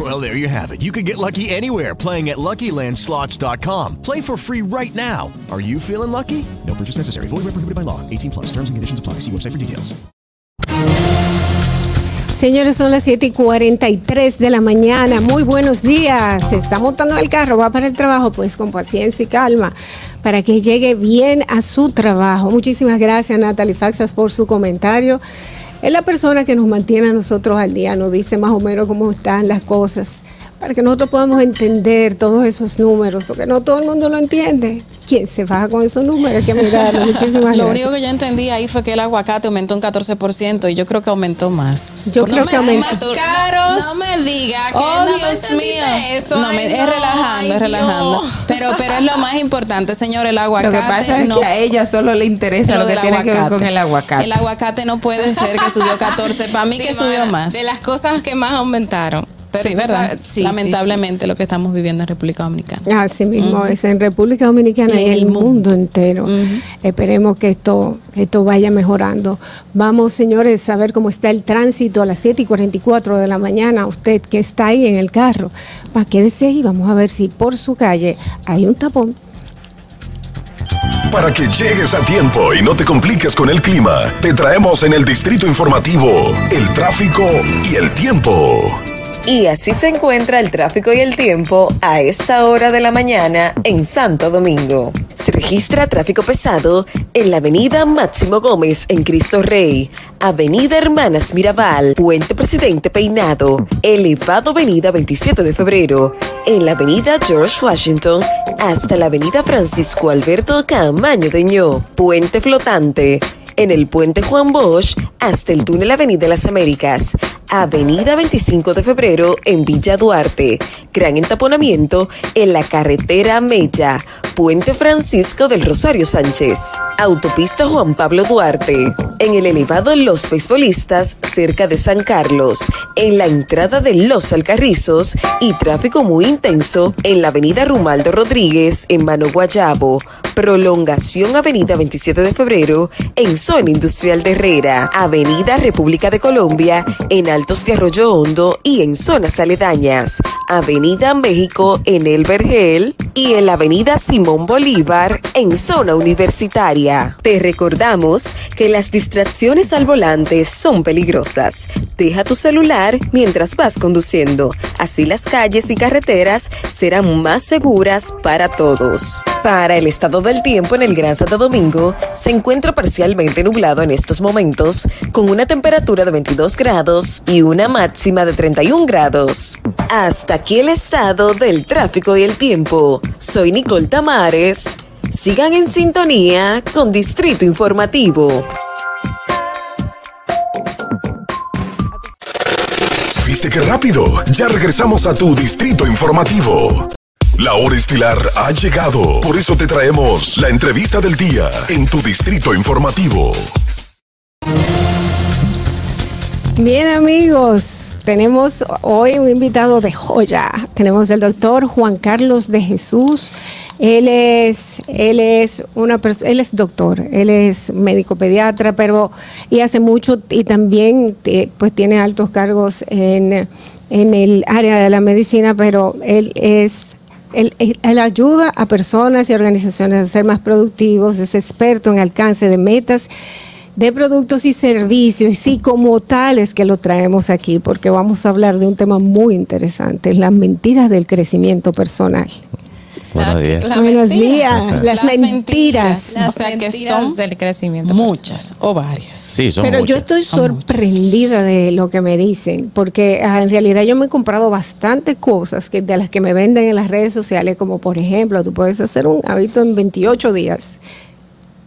Well, there you have it. You can get lucky anywhere playing at LuckyLandSlots.com. Play for free right now. Are you feeling lucky? No purchase necessary. Void where prohibited by law. 18 plus. Terms and conditions apply. See website for details. Señores, son las 7 y 43 de la mañana. Muy buenos días. Se está montando el carro, va para el trabajo, pues con paciencia y calma, para que llegue bien a su trabajo. Muchísimas gracias, Natalie Faxas, por su comentario. Es la persona que nos mantiene a nosotros al día, nos dice más o menos cómo están las cosas. Para que nosotros podamos entender todos esos números, porque no todo el mundo lo entiende. ¿Quién se baja con esos números? Que mirarlo. Muchísimas Lo gracias. único que yo entendí ahí fue que el aguacate aumentó un 14% y yo creo que aumentó más. Yo Porque creo que aumentó. más caros. No me diga que Oh, no me Dios mío. eso. No, me- es no, relajando, es relajando. Pero, pero es lo más importante, señor, el Lo aguacate. que pasa es no- que a ella solo le interesa lo, que del tiene que ver con el aguacate. El aguacate no puede ser que subió 14. Para mí Sí, que subió más. De las cosas que más aumentaron. Pero sí, tú ¿verdad? sabes- sí, Lamentablemente lo que estamos viviendo en República Dominicana. Así mismo es en República Dominicana y en el mundo, entero. Esperemos que esto, que esto vaya mejorando. Vamos, señores, a ver cómo está el tránsito a las 7 y 44 de la mañana. Usted que está ahí en el carro, va, quédese ahí. Vamos a ver si por su calle hay un tapón. Para que llegues a tiempo y no te compliques con el clima, te traemos en el Distrito Informativo el tráfico y el tiempo. Y así se encuentra el tráfico y el tiempo a esta hora de la mañana en Santo Domingo. Se registra tráfico pesado en la avenida Máximo Gómez en Cristo Rey, avenida Hermanas Mirabal, Puente Presidente Peinado, elevado avenida 27 de febrero, en la avenida George Washington hasta la avenida Francisco Alberto Camaño Deñó, Puente Flotante, en el puente Juan Bosch hasta el túnel Avenida Las Américas, Avenida 25 de Febrero en Villa Duarte, gran entaponamiento en la carretera Mella, Puente Francisco del Rosario Sánchez, Autopista Juan Pablo Duarte, en el elevado Los Beisbolistas cerca de San Carlos, en la entrada de Los Alcarrizos y tráfico muy intenso en la Avenida Rumaldo Rodríguez en Mano Guayabo, prolongación Avenida 27 de Febrero en Zona Industrial de Herrera, Avenida República de Colombia en Altos de Arroyo Hondo y en zonas aledañas, Avenida México en El Vergel y en la Avenida Simón Bolívar en zona universitaria. Te recordamos que las distracciones al volante son peligrosas. Deja tu celular mientras vas conduciendo, así las calles y carreteras serán más seguras para todos. Para el estado del tiempo en el Gran Santo Domingo, se encuentra parcialmente nublado en estos momentos, con una temperatura de 22 grados y una máxima de 31 grados. Hasta aquí el estado del tráfico y el tiempo. Soy Nicole Tamares. Sigan en sintonía con Distrito Informativo. ¿Viste qué rápido? Ya regresamos a tu Distrito Informativo. La hora estilar ha llegado. Por eso te traemos la entrevista del día en tu Distrito Informativo. Bien amigos, tenemos hoy un invitado de joya. Tenemos el doctor Juan Carlos de Jesús. Él es, él es una persona, él es doctor, él es médico pediatra, pero y hace mucho y también eh, pues tiene altos cargos en, en el área de la medicina, pero él es él, él- ayuda a personas y organizaciones a ser más productivos, es experto en alcance de metas de productos y servicios, y como tales que lo traemos aquí, porque vamos a hablar de un tema muy interesante, las mentiras del crecimiento personal. Buenos días. Buenos días, las, Las mentiras. Las O sea, que son del crecimiento. Muchas o varias. Sí, son Pero yo estoy sorprendida de lo que me dicen, porque ah, en realidad yo me he comprado bastante cosas que, de las que me venden en las redes sociales, como por ejemplo, tú puedes hacer un hábito en 28 días.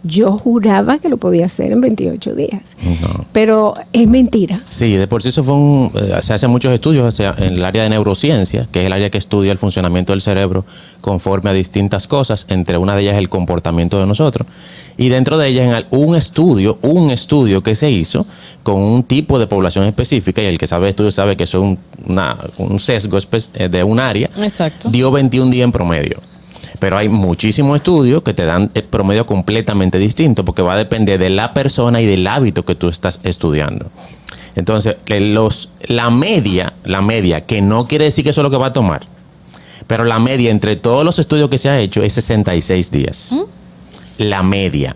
Yo juraba que lo podía hacer en 28 días, No. pero es mentira. Sí, de por sí eso fue un, eh, se hacen muchos estudios o sea, en el área de neurociencia, que es el área que estudia el funcionamiento del cerebro conforme a distintas cosas, entre una de ellas el comportamiento de nosotros. Y dentro de ellas un estudio, un estudio que se hizo con un tipo de población específica, y el que sabe estudio sabe que eso es un, una- un sesgo eh, de un área, Exacto. dio 21 días en promedio. Pero hay muchísimos estudios que te dan el promedio completamente distinto porque va a depender de la persona y del hábito que tú estás estudiando. Entonces, eh, los, la media, la media, que no quiere decir que eso es lo que va a tomar, pero la media entre todos los estudios que se ha hecho es 66 días. La media.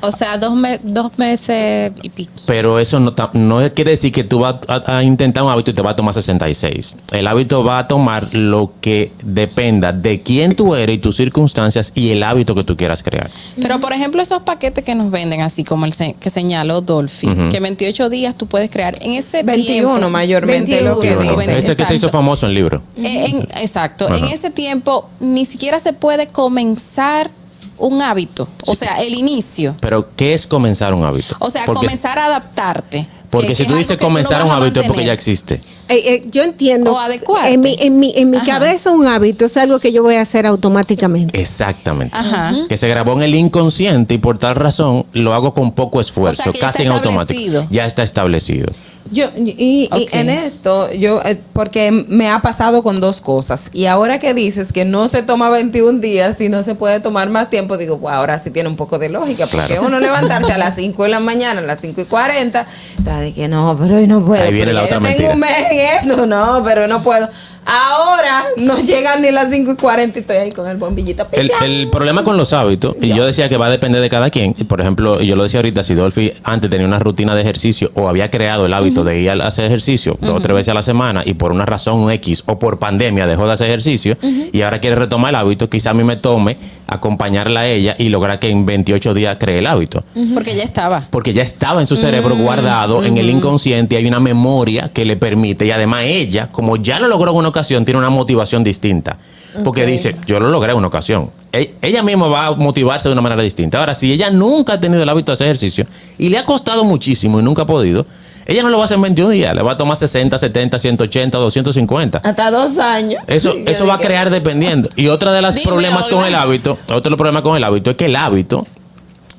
O sea, dos, me- dos meses y pico. Pero eso no, no quiere decir que tú vas a, a intentar un hábito y te va a tomar 66. El hábito va a tomar lo que dependa de quién tú eres y tus circunstancias y el hábito que tú quieras crear. Pero, por ejemplo, esos paquetes que nos venden, así como el se- que señaló Dolphy, que en 28 días tú puedes crear. En ese 21 tiempo, mayormente lo que 21, dicen. Ese que se hizo famoso en libro. Eh, en- exacto. En ese tiempo ni siquiera se puede comenzar un hábito. O sea, el inicio. Pero, ¿qué es comenzar un hábito? O sea, Porque- comenzar a adaptarte. Porque Que- si que tú es dices tú comenzar un hábito es porque ya existe. Eh, eh, yo entiendo. O adecuarte. En mi, en mi, en mi cabeza un hábito es algo que yo voy a hacer automáticamente. Exactamente. Ajá. Que se grabó en el inconsciente y por tal razón lo hago con poco esfuerzo, O sea, casi está en automático. establecido. Ya está establecido. Yo, y, y Ok. en esto, yo, eh, porque me ha pasado con dos cosas. Y ahora que dices que no se toma 21 días y no se puede tomar más tiempo, digo, pues ahora sí tiene un poco de lógica. Porque Claro. uno levantarse a las 5 de la mañana, a las 5 y 40, está de que no, pero hoy no puedo. Ahí viene la otra yo tengo un mes en esto, no, pero no puedo. Ahora no llegan ni las 5 y 40 y estoy ahí con el bombillito. El, el problema con los hábitos, y yo decía que va a depender de cada quien. Por ejemplo, yo lo decía ahorita, si Dolphy antes tenía una rutina de ejercicio o había creado el hábito de ir a hacer ejercicio dos o tres veces a la semana y por una razón X o por pandemia dejó de hacer ejercicio y ahora quiere retomar el hábito, quizá a mí me tome acompañarla a ella y lograr que en 28 días cree el hábito. Porque ya estaba. Porque ya estaba en su cerebro guardado en el inconsciente y hay una memoria que le permite. Y además ella, como ya lo logró en una ocasión, tiene una motivación distinta. Porque dice, yo lo logré en una ocasión. E- Ella misma va a motivarse de una manera distinta. Ahora, si ella nunca ha tenido el hábito de hacer ejercicio y le ha costado muchísimo y nunca ha podido, ella no lo va a hacer en 21 días. Le va a tomar 60, 70, 180, 250. Hasta dos años. Eso, Sí, eso va a crear dependiendo. Y otra de los Dime, problemas con el hábito, otro de los problemas con el hábito es que el hábito,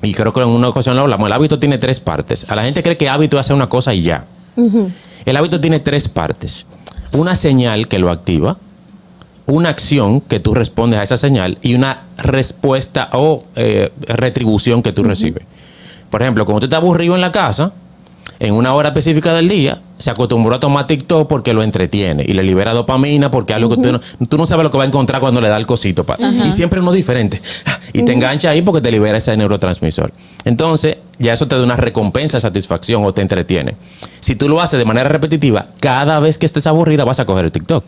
y creo que en una ocasión lo hablamos, el hábito tiene tres partes. A la gente cree que hábito es hacer una cosa y ya. El hábito tiene tres partes. Una señal que lo activa, una acción que tú respondes a esa señal y una respuesta o eh, retribución que tú recibes. Por ejemplo, cuando tú estás aburrido en la casa, en una hora específica del día, se acostumbró a tomar TikTok porque lo entretiene y le libera dopamina porque algo que tú no, tú no sabes lo que va a encontrar cuando le da el cosito. pa-. Y siempre uno diferente. Y te engancha ahí porque te libera ese neurotransmisor. Entonces, ya eso te da una recompensa satisfacción o te entretiene. Si tú lo haces de manera repetitiva, cada vez que estés aburrida vas a coger el TikTok.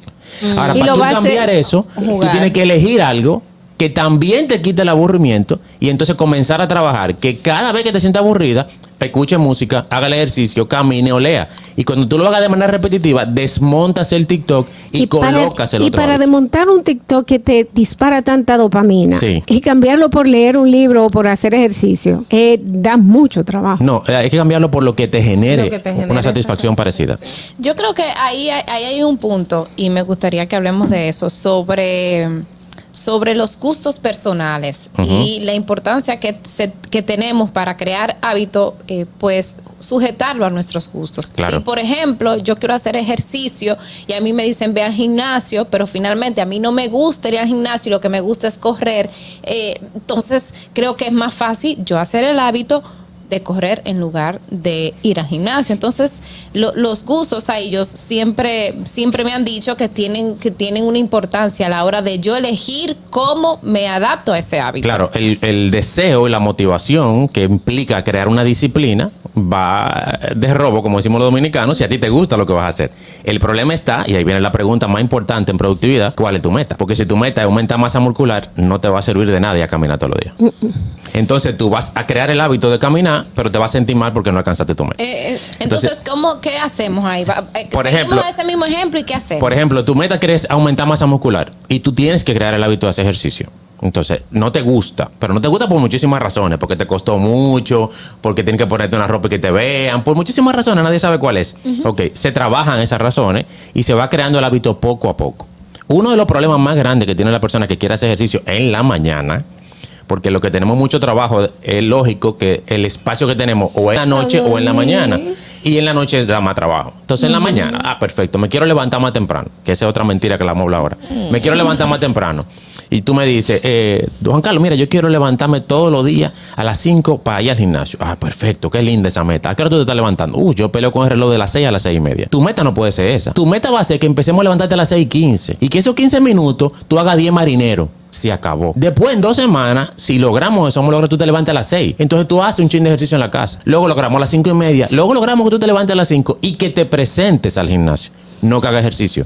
Ahora, Y para tú cambiar eso, tú tienes que elegir algo que también te quite el aburrimiento y entonces comenzar a trabajar que cada vez que te sientas aburrida, escuche música, haga el ejercicio, camine o lea. Y cuando tú lo hagas de manera repetitiva, desmontas el TikTok y, colocas el y para hábito. desmontar un TikTok que te dispara tanta dopamina Sí. y cambiarlo por leer un libro o por hacer ejercicio, eh, da mucho trabajo. No, eh, hay que cambiarlo por lo que te genere, Lo que te genere, una satisfacción parecida. Yo creo que ahí, hay- ahí hay un punto y me gustaría que hablemos de eso, sobre, sobre los gustos personales y la importancia que, se- que tenemos para crear hábito, eh, pues sujetarlo a nuestros gustos. Claro. Si, por ejemplo, yo quiero hacer ejercicio y a mí me dicen ve al gimnasio, pero finalmente a mí no me gusta ir al gimnasio y lo que me gusta es correr, eh, entonces creo que es más fácil yo hacer el hábito de correr en lugar de ir al gimnasio. Entonces, lo- los gustos a ellos siempre, siempre me han dicho que tienen, que tienen una importancia a la hora de yo elegir cómo me adapto a ese hábito. Claro, el, el deseo y la motivación que implica crear una disciplina va de robo, como decimos los dominicanos, si a ti te gusta lo que vas a hacer. El problema está, y ahí viene la pregunta más importante en productividad, ¿cuál es tu meta? Porque si tu meta es aumentar masa muscular, no te va a servir de nada a caminar todos los días. Entonces tú vas a crear el hábito de caminar, pero te vas a sentir mal porque no alcanzaste tu meta. Eh, eh, entonces, ¿cómo, ¿qué hacemos ahí? Eh, Por ejemplo- ese mismo ejemplo y qué hacemos? Por ejemplo, tu meta es aumentar masa muscular y tú tienes que crear el hábito de hacer ejercicio. Entonces, no te gusta, pero no te gusta por muchísimas razones, porque te costó mucho, porque tienes que ponerte una ropa y que te vean, por muchísimas razones, nadie sabe cuál es. Ok, se trabajan esas razones y se va creando el hábito poco a poco. Uno de los problemas más grandes que tiene la persona que quiere hacer ejercicio en la mañana, porque lo que tenemos mucho trabajo es lógico que el espacio que tenemos o en la noche o en la mañana. Y en la noche es da más trabajo. Entonces en la mañana, ah, perfecto, me quiero levantar más temprano, que esa es otra mentira que la vamos a hablar ahora. Me quiero levantar más temprano. Y tú me dices, eh, Juan Carlos, mira, yo quiero levantarme todos los días a las 5 para ir al gimnasio. Ah, perfecto, qué linda esa meta. ¿A qué hora tú te estás levantando? Uh, yo peleo con el reloj de las 6 a las 6 y media. Tu meta no puede ser esa. Tu meta va a ser que empecemos a levantarte a las 6 y 15. Y que esos 15 minutos tú hagas 10 marineros. Se acabó. Después, en dos semanas, si logramos eso, vamos a lograr que tú te levantes a las 6. Entonces tú haces un chin de ejercicio en la casa. Luego logramos a las cinco y media. Luego logramos que tú te levantes a las 5 y que te presentes al gimnasio. No que haga ejercicio.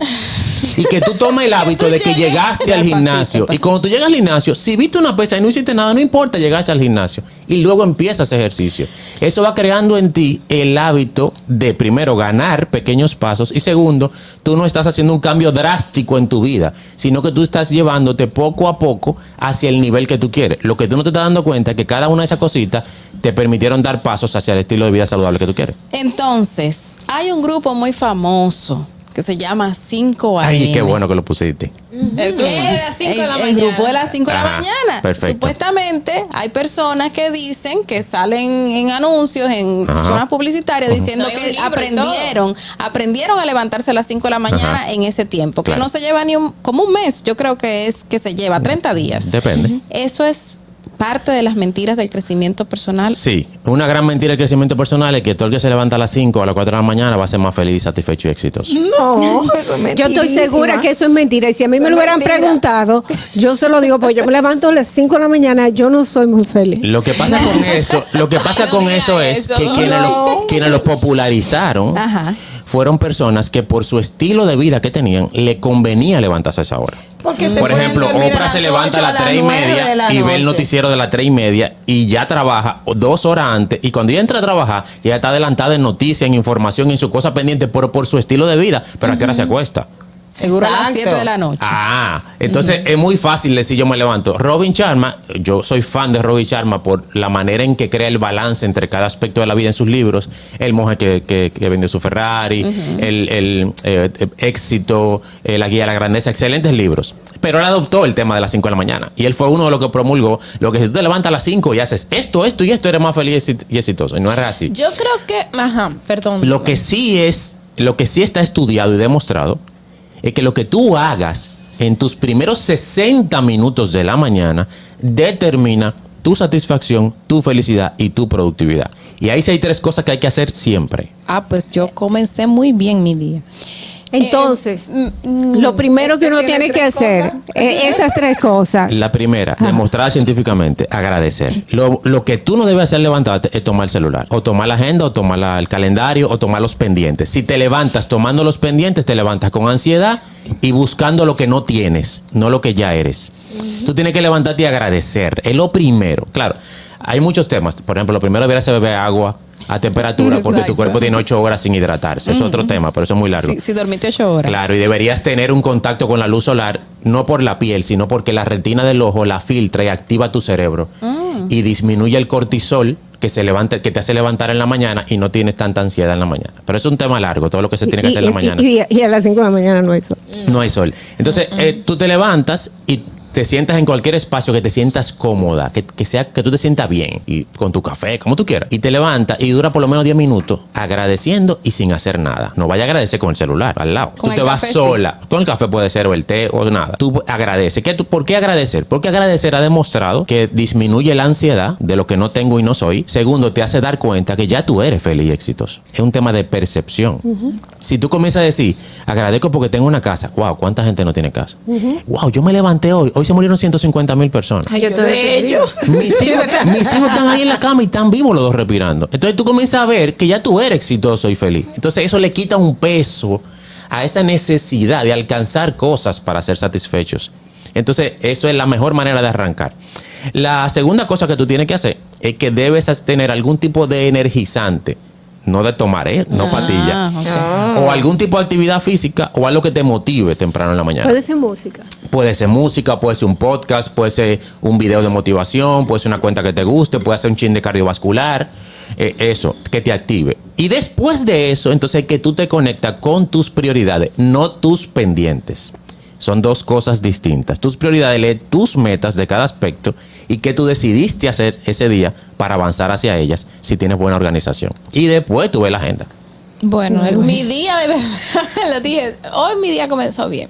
y que tú tomes el hábito de que llegaste al gimnasio. Y cuando tú llegas al gimnasio, si viste una pesa y no hiciste nada, no importa, llegaste al gimnasio. Y luego empiezas ejercicio. Eso va creando en ti el hábito de, primero, ganar pequeños pasos. Y segundo, tú no estás haciendo un cambio drástico en tu vida, sino que tú estás llevándote poco a poco hacia el nivel que tú quieres. Lo que tú no te estás dando cuenta es que cada una de esas cositas te permitieron dar pasos hacia el estilo de vida saludable que tú quieres. Entonces, hay un grupo muy famoso que se llama 5 AM. Ay, qué bueno que lo pusiste. El grupo de las 5 de la El mañana. grupo de las 5 de la mañana. perfecto. Supuestamente hay personas que dicen que salen en anuncios, en Ajá. zonas publicitarias, diciendo No, que aprendieron, aprendieron a levantarse a las 5 de la mañana Ajá. en ese tiempo, que Claro. no se lleva ni un, como un mes, yo creo que es que se lleva 30 días. Depende. Eso es parte de las mentiras del crecimiento personal. Sí, una gran mentira del crecimiento personal es que todo el que se levanta a las 5 o a las 4 de la mañana va a ser más feliz, satisfecho y exitoso. No, yo estoy segura que eso es mentira. Y si a mí me lo hubieran preguntado, yo se lo digo, pues yo me levanto a las 5 de la mañana, yo no soy muy feliz. Lo que pasa con eso, lo que pasa con eso es que quienes lo, quienes lo popularizaron Ajá. fueron personas que por su estilo de vida que tenían le convenía levantarse a esa hora. Porque se Por ejemplo, Oprah se levanta a las tres y nueve de media y ve el noticiero de las tres y media y ya trabaja dos horas antes. Y cuando ella entra a trabajar, ya está adelantada en noticias, en información, en su cosa pendiente, pero por su estilo de vida. Pero a qué hora se acuesta. Seguro a las Exacto. 7 de la noche. Ah, entonces es muy fácil decir yo me levanto. Robin Sharma, yo soy fan de Robin Sharma por la manera en que crea el balance entre cada aspecto de la vida en sus libros. El monje que, que- que vendió su Ferrari, el, el, eh, eh, éxito, eh, la guía a la grandeza, excelentes libros. Pero él adoptó el tema de las 5 de la mañana. Y él fue uno de los que promulgó lo que si tú te levantas a las 5 y haces esto, esto y esto, eres más feliz y exitoso. Y no era así. Yo creo que, ajá, perdón. Lo que sí es, lo que sí está estudiado y demostrado es que lo que tú hagas en tus primeros 60 minutos de la mañana determina tu satisfacción, tu felicidad y tu productividad. Y ahí sí hay tres cosas que hay que hacer siempre. Ah, pues yo comencé muy bien mi día. Entonces, Eh, mm, lo primero que uno ¿Tiene tiene que hacer, eh, esas tres cosas. La primera, demostrada científicamente, agradecer. Lo, lo que tú no debes hacer levantarte es tomar el celular, o tomar la agenda, o tomar la- el calendario, o tomar los pendientes. Si te levantas tomando los pendientes, te levantas con ansiedad y buscando lo que no tienes, no lo que ya eres. Tú tienes que levantarte y agradecer. Es lo primero. Claro, hay muchos temas. Por ejemplo, lo primero debería ser beber agua a temperatura, porque tu cuerpo tiene ocho horas sin hidratarse. Es otro tema, pero eso es muy largo. Si, si dormiste 8 horas. Claro, y deberías tener un contacto con la luz solar, no por la piel, sino porque la retina del ojo la filtra y activa tu cerebro y disminuye el cortisol que se levanta, que te hace levantar en la mañana y no tienes tanta ansiedad en la mañana. Pero es un tema largo, todo lo que se tiene que hacer en la mañana. y- y a las 5 de la mañana no hay sol. No hay sol. Entonces, eh, tú te levantas y te sientas en cualquier espacio que te sientas cómoda, que, que sea que tú te sientas bien y con tu café, como tú quieras. Y te levantas y dura por lo menos 10 minutos agradeciendo y sin hacer nada. No vaya a agradecer con el celular al lado. Con tú te vas café, sí. sola. Con el café puede ser o el té o nada. Tú agradeces. ¿Qué tú- ¿Por qué agradecer? Porque agradecer ha demostrado que disminuye la ansiedad de lo que no tengo y no soy. Segundo, te hace dar cuenta que ya tú eres feliz y exitoso. Es un tema de percepción. Si tú comienzas a decir, agradezco porque tengo una casa. Wow, ¿cuánta gente no tiene casa? Wow, yo me levanté hoy. Hoy se murieron 150 mil personas. Yo estoy bello. Mis hijos, mis hijos están ahí en la cama y están vivos los dos respirando. Entonces tú comienzas a ver que ya tú eres exitoso y feliz. Entonces eso le quita un peso a esa necesidad de alcanzar cosas para ser satisfechos. Entonces eso es la mejor manera de arrancar. La segunda cosa que tú tienes que hacer es que debes tener algún tipo de energizante. No de tomar, ¿eh? No patilla. ok. O algún tipo de actividad física o algo que te motive temprano en la mañana. Puede ser música. Puede ser música, puede ser un podcast, puede ser un video de motivación, puede ser una cuenta que te guste, puede ser un chin de cardiovascular, eh, eso, que te active. Y después de eso, entonces que tú te conectas con tus prioridades, no tus pendientes. Son dos cosas distintas. Tus prioridades, lee tus metas de cada aspecto y qué tú decidiste hacer ese día para avanzar hacia ellas si tienes buena organización. Y después tú ves la agenda. Bueno, el- mi día de verdad, lo dije, hoy mi día comenzó bien.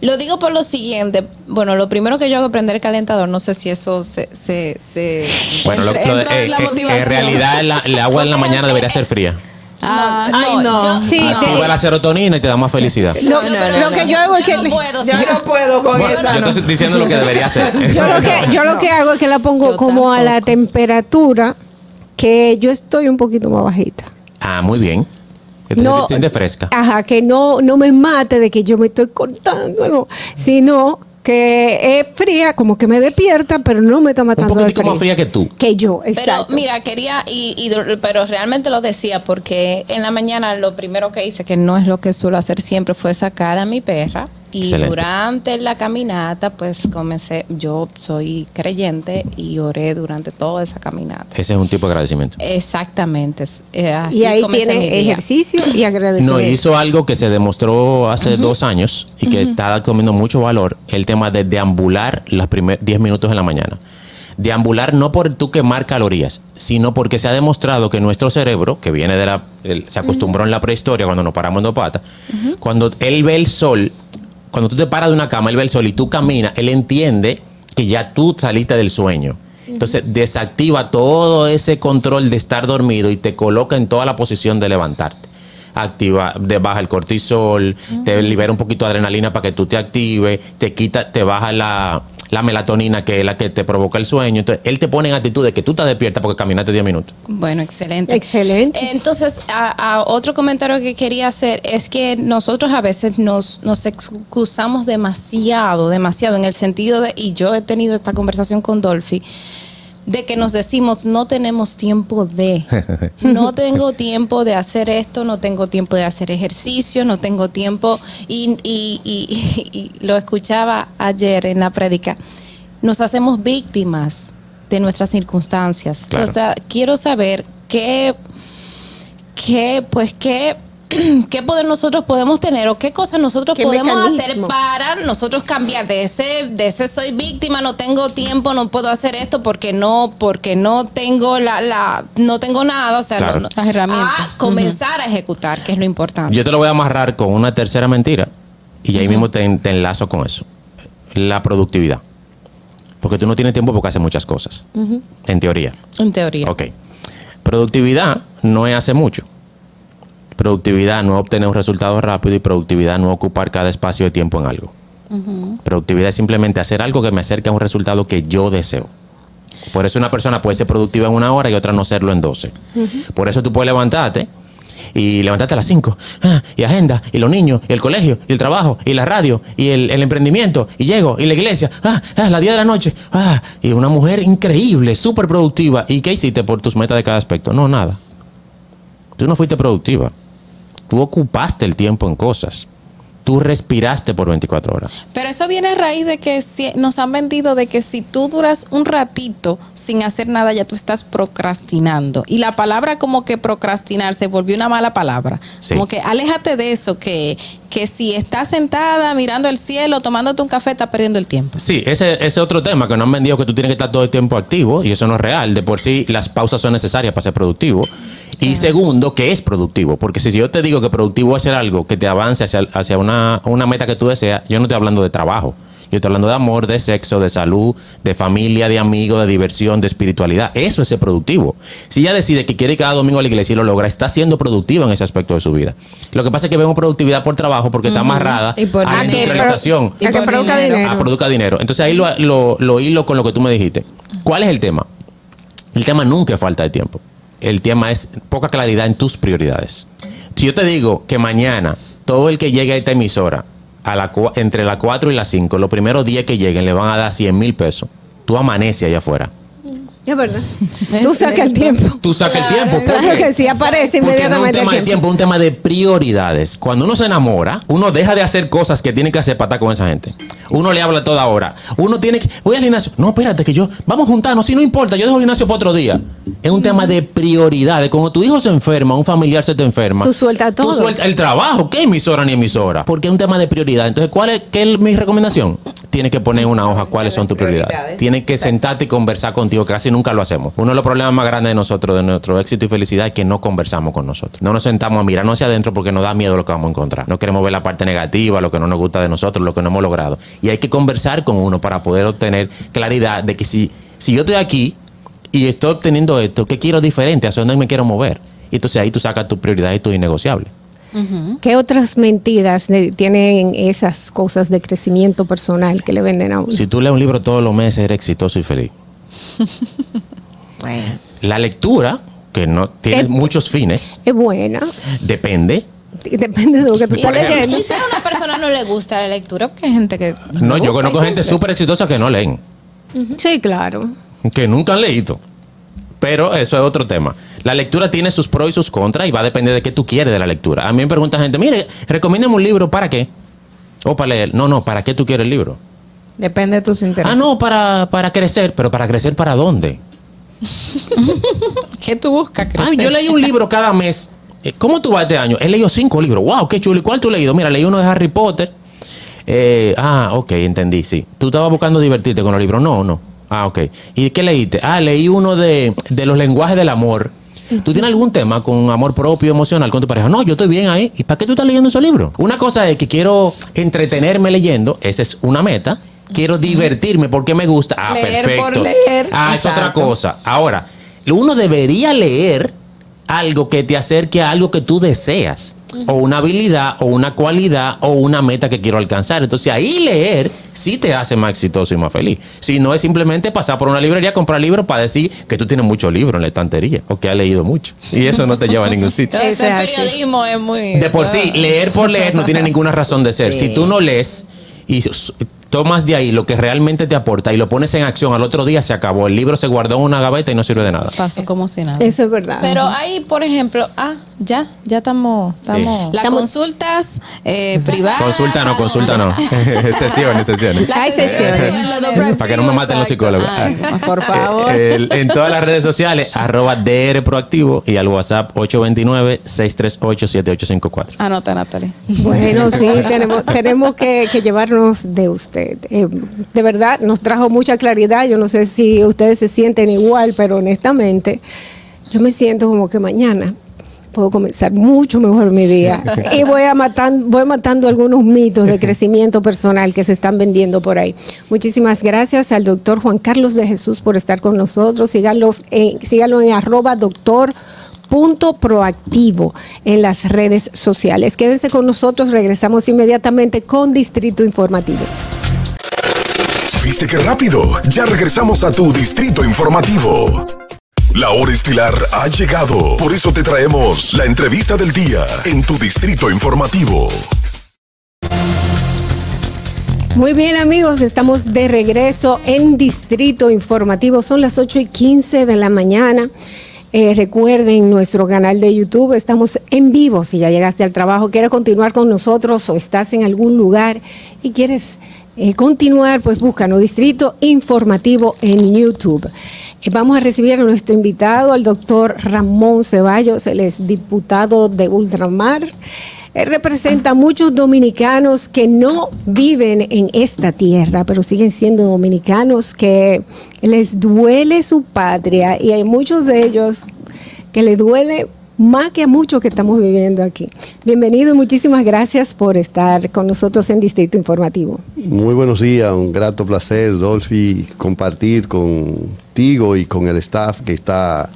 Lo digo por lo siguiente. Bueno, lo primero que yo hago es prender el calentador. No sé si eso se. se, se- Bueno, lo- Entra- lo de- entra en eh, la eh, motivación. en realidad la- el agua en la mañana debería ser fría. Ah, Ay, no. Sí, Activa de- la serotonina y te da más felicidad. lo, lo que yo hago es que no puedo, Yo no puedo con Bueno, esa. yo no. estoy diciendo lo que debería hacer. yo lo que yo lo que hago es que la pongo como a la temperatura que yo estoy un poquito más bajita. Ah, muy bien. Que te No. sientes fresca. Ajá, que no, no me mate de que yo me estoy cortando, no, sino que es fría, como que me despierta, pero no me está Un matando de poquitico frío. más fría que tú. Que yo, Pero exacto. mira, quería, y, y- pero realmente lo decía porque en la mañana lo primero que hice, que no es lo que suelo hacer siempre, fue sacar a mi perra. Y Excelente. durante la caminata, pues comencé, yo soy creyente y oré durante toda esa caminata. Ese es un tipo de agradecimiento. Exactamente. eh, así y ahí tiene ejercicio y agradecimiento. No, hizo algo que se demostró hace dos años y que está comiendo mucho valor, el tema de deambular los primeros 10 minutos en la mañana. Deambular no por tú quemar calorías, sino porque se ha demostrado que nuestro cerebro, que viene de la... el- se acostumbró en la prehistoria cuando nos paramos en dos patas, cuando él ve el sol, cuando tú te paras de una cama, él ve el sol y tú caminas, él entiende que ya tú saliste del sueño. Entonces desactiva todo ese control de estar dormido y te coloca en toda la posición de levantarte. Activa, te baja el cortisol, te libera un poquito de adrenalina para que tú te actives, te quita, te baja la, la melatonina que es la que te provoca el sueño. Entonces, él te pone en actitud de que tú estás despierta porque caminaste 10 minutos. Bueno, excelente. Excelente. Entonces, a, a otro comentario que quería hacer es que nosotros a veces nos, nos excusamos demasiado, demasiado, en el sentido de, y yo he tenido esta conversación con Dolphy, de que nos decimos, no tenemos tiempo de, no tengo tiempo de hacer esto, no tengo tiempo de hacer ejercicio, no tengo tiempo, y, y- y- y lo escuchaba ayer en la prédica, nos hacemos víctimas de nuestras circunstancias. Claro. O sea, quiero saber qué, qué, pues qué, qué poder nosotros podemos tener o qué cosas nosotros ¿Qué podemos hacer para nosotros cambiar de ese, de ese soy víctima, no tengo tiempo, no puedo hacer esto porque no, porque no tengo la, la, no tengo nada, o sea, Claro. no- no- Las herramientas. a comenzar a ejecutar, que es lo importante. Yo te lo voy a amarrar con una tercera mentira y ahí mismo te, te enlazo con eso. La productividad. Porque tú no tienes tiempo porque haces muchas cosas, en teoría. En teoría. Ok. Productividad no es hace mucho. Productividad no obtener un resultado rápido y productividad no ocupar cada espacio de tiempo en algo. Productividad es simplemente hacer algo que me acerque a un resultado que yo deseo. Por eso una persona puede ser productiva en una hora y otra no serlo en 12. Por eso tú puedes levantarte y levantarte a las 5 ah, y agenda y los niños y el colegio y el trabajo y la radio y el, el emprendimiento y llego y la iglesia ah, ah, las 10 de la noche ah, y una mujer increíble, súper productiva. ¿Y qué hiciste por tus metas de cada aspecto? No, nada. Tú no fuiste productiva. Tú ocupaste el tiempo en cosas. Tú respiraste por 24 horas. Pero eso viene a raíz de que si- nos han vendido de que si tú duras un ratito sin hacer nada, ya tú estás procrastinando. Y la palabra como que procrastinar se volvió una mala palabra. Sí. Como que aléjate de eso, que, que si estás sentada mirando el cielo, tomándote un café, estás perdiendo el tiempo. Sí, ese ese es otro tema que nos han vendido que tú tienes que estar todo el tiempo activo y eso no es real. De por sí, las pausas son necesarias para ser productivo. Y segundo, que es productivo. Porque si yo te digo que productivo es hacer algo que te avance hacia, hacia una, una meta que tú deseas, yo no estoy hablando de trabajo. Yo estoy hablando de amor, de sexo, de salud, de familia, de amigos, de diversión, de espiritualidad. Eso es ser productivo. Si ella decide que quiere ir cada domingo a la iglesia y lo logra, está siendo productiva en ese aspecto de su vida. Lo que pasa es que vemos productividad por trabajo porque está amarrada Y por a la industrialización. A que por produzca dinero. dinero. a produzca dinero. Entonces ahí lo, lo, lo hilo con lo que tú me dijiste. ¿Cuál es el tema? El tema nunca es falta de tiempo. El tema es poca claridad en tus prioridades. Si yo te digo que mañana todo el que llegue a esta emisora entre las 4 y las 5, los primeros días que lleguen le van a dar 100 mil pesos. Tú amaneces allá afuera. Es verdad. Tú sacas el tiempo. Tú sacas el tiempo. ¿Por Claro que sí, aparece Porque no es un inmediatamente tema de tiempo. es un tema de prioridades. Cuando uno se enamora, uno deja de hacer cosas que tiene que hacer para estar con esa gente. Uno le habla toda hora. Uno tiene que. Voy al gimnasio. No, espérate, que yo. Vamos a juntarnos. Si no importa, yo dejo el gimnasio para otro día. Es un tema de prioridades. Cuando tu hijo se enferma, un familiar se te enferma. Tú sueltas todo. Tú sueltas el trabajo. ¿Qué emisora ni emisora? Porque es un tema de prioridad. Entonces, ¿cuál es, qué es mi recomendación? Tienes que poner una hoja cuáles son tus prioridades. Prioridades. Tienes que sentarte y conversar contigo, que casi nunca lo hacemos. Uno de los problemas más grandes de nosotros, de nuestro éxito y felicidad, es que no conversamos con nosotros. No nos sentamos a mirarnos hacia adentro porque nos da miedo lo que vamos a encontrar. No queremos ver la parte negativa, lo que no nos gusta de nosotros, lo que no hemos logrado. Y hay que conversar con uno para poder obtener claridad de que si, si yo estoy aquí y estoy obteniendo esto, ¿qué quiero diferente? ¿Hacia dónde me quiero mover? Y entonces ahí tú sacas tu prioridad y tu innegociable. ¿Qué otras mentiras tienen esas cosas de crecimiento personal que le venden a uno? Si tú lees un libro todos los meses, eres exitoso y feliz. La lectura, que no tiene muchos fines, Es buena. depende. Depende de lo que tú estás leyendo. A una persona no le gusta la lectura, porque hay gente que. No, yo conozco gente súper exitosa que no leen, Sí, claro. que nunca han leído. Pero eso es otro tema. La lectura tiene sus pros y sus contras y va a depender de qué tú quieres de la lectura. A mí me pregunta gente, mire, recomiéndame un libro, ¿para qué? O para leer. No, no, ¿para qué tú quieres el libro? Depende de tus intereses. Ah, no, para, para crecer, pero para crecer para dónde? ¿Qué tú buscas crecer? Ay, yo leí un libro cada mes. Eh, ¿Cómo tú vas este año? He leído cinco libros. ¡Wow! ¡Qué chulo! ¿Y cuál tú has leído? Mira, leí uno de Harry Potter. Eh, ah, ok, entendí, sí. ¿Tú estabas buscando divertirte con los libros? No, no. Ah, ok. ¿Y qué leíste? Ah, leí uno de, de los lenguajes del amor. ¿Tú tienes algún tema con amor propio, emocional con tu pareja? No, yo estoy bien ahí. ¿Y para qué tú estás leyendo esos libros? Una cosa es que quiero entretenerme leyendo, esa es una meta. Quiero divertirme porque me gusta. Ah, Leer perfecto. por leer. Ah, es otra cosa. Ahora, uno debería leer algo que te acerque a algo que tú deseas. O una habilidad, o una cualidad, o una meta que quiero alcanzar. Entonces ahí leer sí te hace más exitoso y más feliz. Si no es simplemente pasar por una librería, comprar libros para decir que tú tienes muchos libros en la estantería o que has leído mucho. Y eso no te lleva a ningún sitio. Eso el periodismo es muy. De por sí, leer por leer no tiene ninguna razón de ser. Sí. Si tú no lees y tomas de ahí lo que realmente te aporta y lo pones en acción al otro día, se acabó. El libro se guardó en una gaveta y no sirve de nada. Pasó como si nada. Eso es verdad. Pero hay, por ejemplo, ah, ya, ya estamos, estamos. Las consultas eh, privadas. Consulta no, consulta no. sesiones, sesiones. Hay sesiones. Para que no me maten los psicólogos. por favor. Eh, el- en todas las redes sociales, arroba DR Proactivo y al WhatsApp 829-638-7854. Anota, Natalie. Bueno, sí, tenemos, tenemos que, que llevarnos de usted. Eh, de verdad, nos trajo mucha claridad. Yo no sé si ustedes se sienten igual, pero honestamente, yo me siento como que mañana puedo comenzar mucho mejor mi día. Y voy, a matan- voy matando algunos mitos de crecimiento personal que se están vendiendo por ahí. Muchísimas gracias al doctor Juan Carlos de Jesús por estar con nosotros. Síganlos en, síganlo en arroba doctor punto proactivo en las redes sociales. Quédense con nosotros, regresamos inmediatamente con Distrito Informativo. ¿Viste qué rápido? Ya regresamos a tu distrito informativo. La hora estilar ha llegado. Por eso te traemos la entrevista del día en tu distrito informativo. Muy bien amigos, estamos de regreso en Distrito Informativo. Son las 8 y 15 de la mañana. Eh, recuerden nuestro canal de YouTube, estamos en vivo. Si ya llegaste al trabajo, quieres continuar con nosotros o estás en algún lugar y quieres eh, continuar, pues búscanos Distrito Informativo en YouTube. Eh, vamos a recibir a nuestro invitado, al doctor Ramón Ceballos, él es diputado de Ultramar. Representa a muchos dominicanos que no viven en esta tierra, pero siguen siendo dominicanos que les duele su patria y hay muchos de ellos que les duele más que a muchos que estamos viviendo aquí. Bienvenido y muchísimas gracias por estar con nosotros en Distrito Informativo. Muy buenos días, un grato placer, Dolphy, compartir contigo y con el staff que está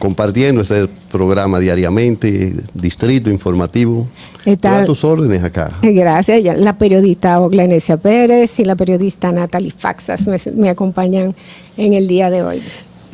compartiendo este programa diariamente, Distrito Informativo. Está- a tus órdenes acá. Eh, Gracias. La periodista Oglenesia Pérez y la periodista Natalie Faxas me, me acompañan en el día de hoy.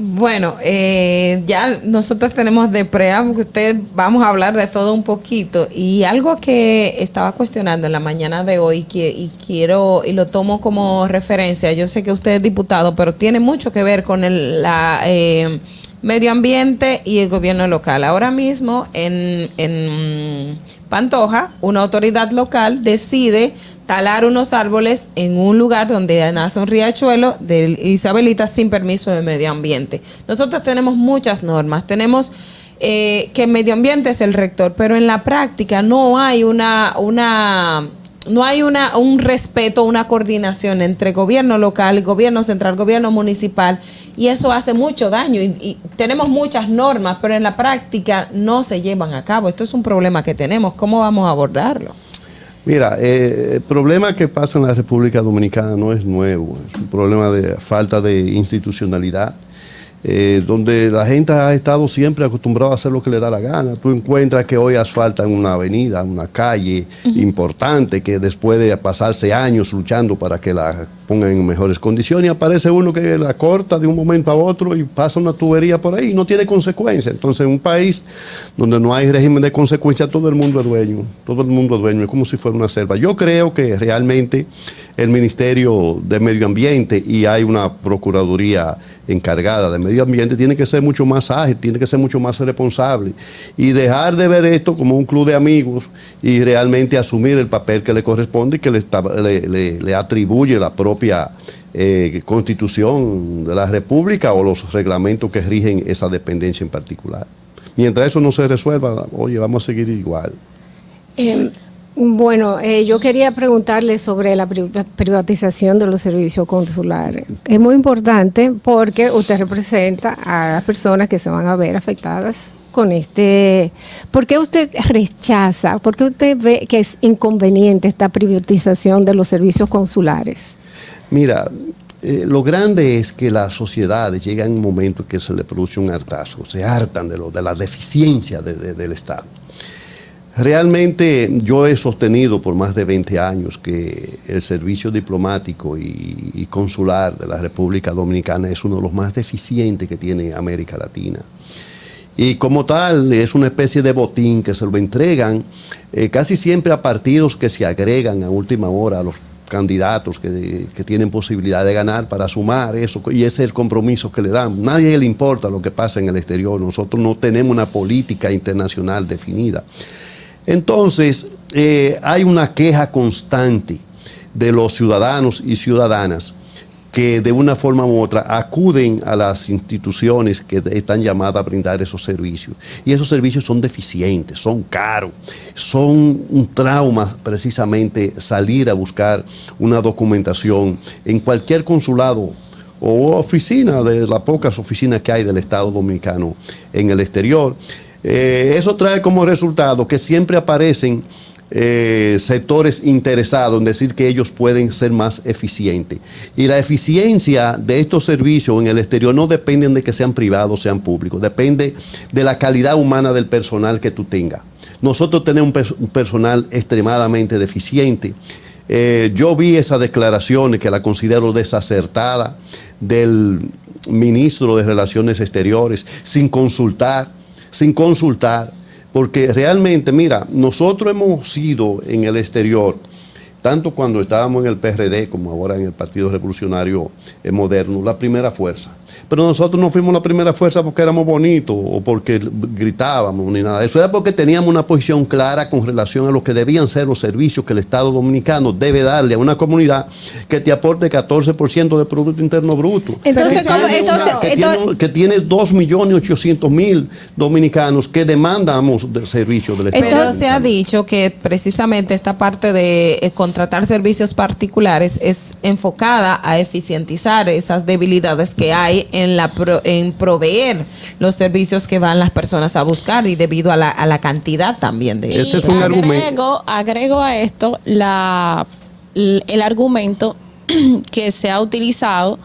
Bueno, eh, ya nosotros tenemos de preámbulo usted vamos a hablar de todo un poquito y algo que estaba cuestionando en la mañana de hoy que, y quiero y lo tomo como referencia. Yo sé que usted es diputado, pero tiene mucho que ver con el la, eh, medio ambiente y el gobierno local. Ahora mismo en, en Pantoja, una autoridad local decide talar unos árboles en un lugar donde nace un riachuelo de Isabelita sin permiso de medio ambiente. Nosotros tenemos muchas normas, tenemos eh, que medio ambiente es el rector, pero en la práctica no hay una, una no hay una, un respeto, una coordinación entre gobierno local, gobierno central, gobierno municipal, y eso hace mucho daño. Y, y tenemos muchas normas, pero en la práctica no se llevan a cabo. Esto es un problema que tenemos. ¿Cómo vamos a abordarlo? Mira, eh, el problema que pasa en la República Dominicana no es nuevo, es un problema de falta de institucionalidad. eh, donde la gente ha estado siempre acostumbrada a hacer lo que le da la gana. Tú encuentras que hoy asfaltan una avenida, una calle importante, que después de pasarse años luchando para que la pongan en mejores condiciones, y aparece uno que la corta de un momento a otro y pasa una tubería por ahí y no tiene consecuencia. Entonces, en un país donde no hay régimen de consecuencia, todo el mundo es dueño, todo el mundo es dueño, es como si fuera una selva. Yo creo que realmente el Ministerio de Medio Ambiente y hay una Procuraduría encargada de medio ambiente tiene que ser mucho más ágil, tiene que ser mucho más responsable y dejar de ver esto como un club de amigos y realmente asumir el papel que le corresponde y que le, le atribuye la propia eh, constitución de la República o los reglamentos que rigen esa dependencia en particular. Mientras eso no se resuelva, oye, vamos a seguir igual. Eh, bueno, eh, yo quería preguntarle sobre la pri- privatización de los servicios consulares. Es muy importante porque usted representa a las personas que se van a ver afectadas con este. ¿Por qué usted rechaza? ¿Por qué usted ve que es inconveniente esta privatización de los servicios consulares? Mira, eh, lo grande es que las sociedades llegan un momento que se le produce un hartazo, se hartan de, lo, de la deficiencia de- de- del Estado. Realmente yo he sostenido por más de 20 años que el servicio diplomático y, y consular de la República Dominicana es uno de los más deficientes que tiene América Latina. Y como tal, es una especie de botín que se lo entregan eh, casi siempre a partidos que se agregan a última hora a los candidatos que, tienen posibilidad de ganar para sumar eso. Y ese es el compromiso que le dan. Nadie le importa lo que pasa en el exterior. Nosotros no tenemos una política internacional definida. Entonces, eh, hay una queja constante de los ciudadanos y ciudadanas que de una forma u otra acuden a las instituciones que están llamadas a brindar esos servicios. Y esos servicios son deficientes, son caros, son un trauma precisamente salir a buscar una documentación en cualquier consulado o oficina de las pocas oficinas que hay del Estado Dominicano en el exterior. Eh, eso trae como resultado que siempre aparecen eh, sectores interesados en decir que ellos pueden ser más eficientes. Y la eficiencia de estos servicios en el exterior no dependen de que sean privados o sean públicos, depende de la calidad humana del personal que tú tengas. Nosotros tenemos un personal extremadamente deficiente. Eh, yo vi esas declaraciones que la considero desacertada del ministro de Relaciones Exteriores sin consultar, sin consultar, porque realmente, mira, nosotros hemos sido en el exterior, tanto cuando estábamos en el PRD como ahora en el Partido Revolucionario Moderno, la primera fuerza. Pero nosotros no fuimos la primera fuerza porque éramos bonitos o porque gritábamos ni nada. de Eso era porque teníamos una posición clara con relación a lo que debían ser los servicios que el Estado Dominicano debe darle a una comunidad que te aporte 14% de Producto Interno Bruto. Entonces, que ¿cómo- tiene entonces- una- que, entonces- tiene, que tiene 2.800.000 dominicanos que demandamos del servicio del Estado. Pero se ha dicho que precisamente esta parte de eh, contratar servicios particulares es enfocada a eficientizar esas debilidades que hay en la pro- en proveer los servicios que van las personas a buscar y debido a la, a la cantidad también de Ese ellos. es un argumento. agrego, agrego a esto la, el argumento que se ha utilizado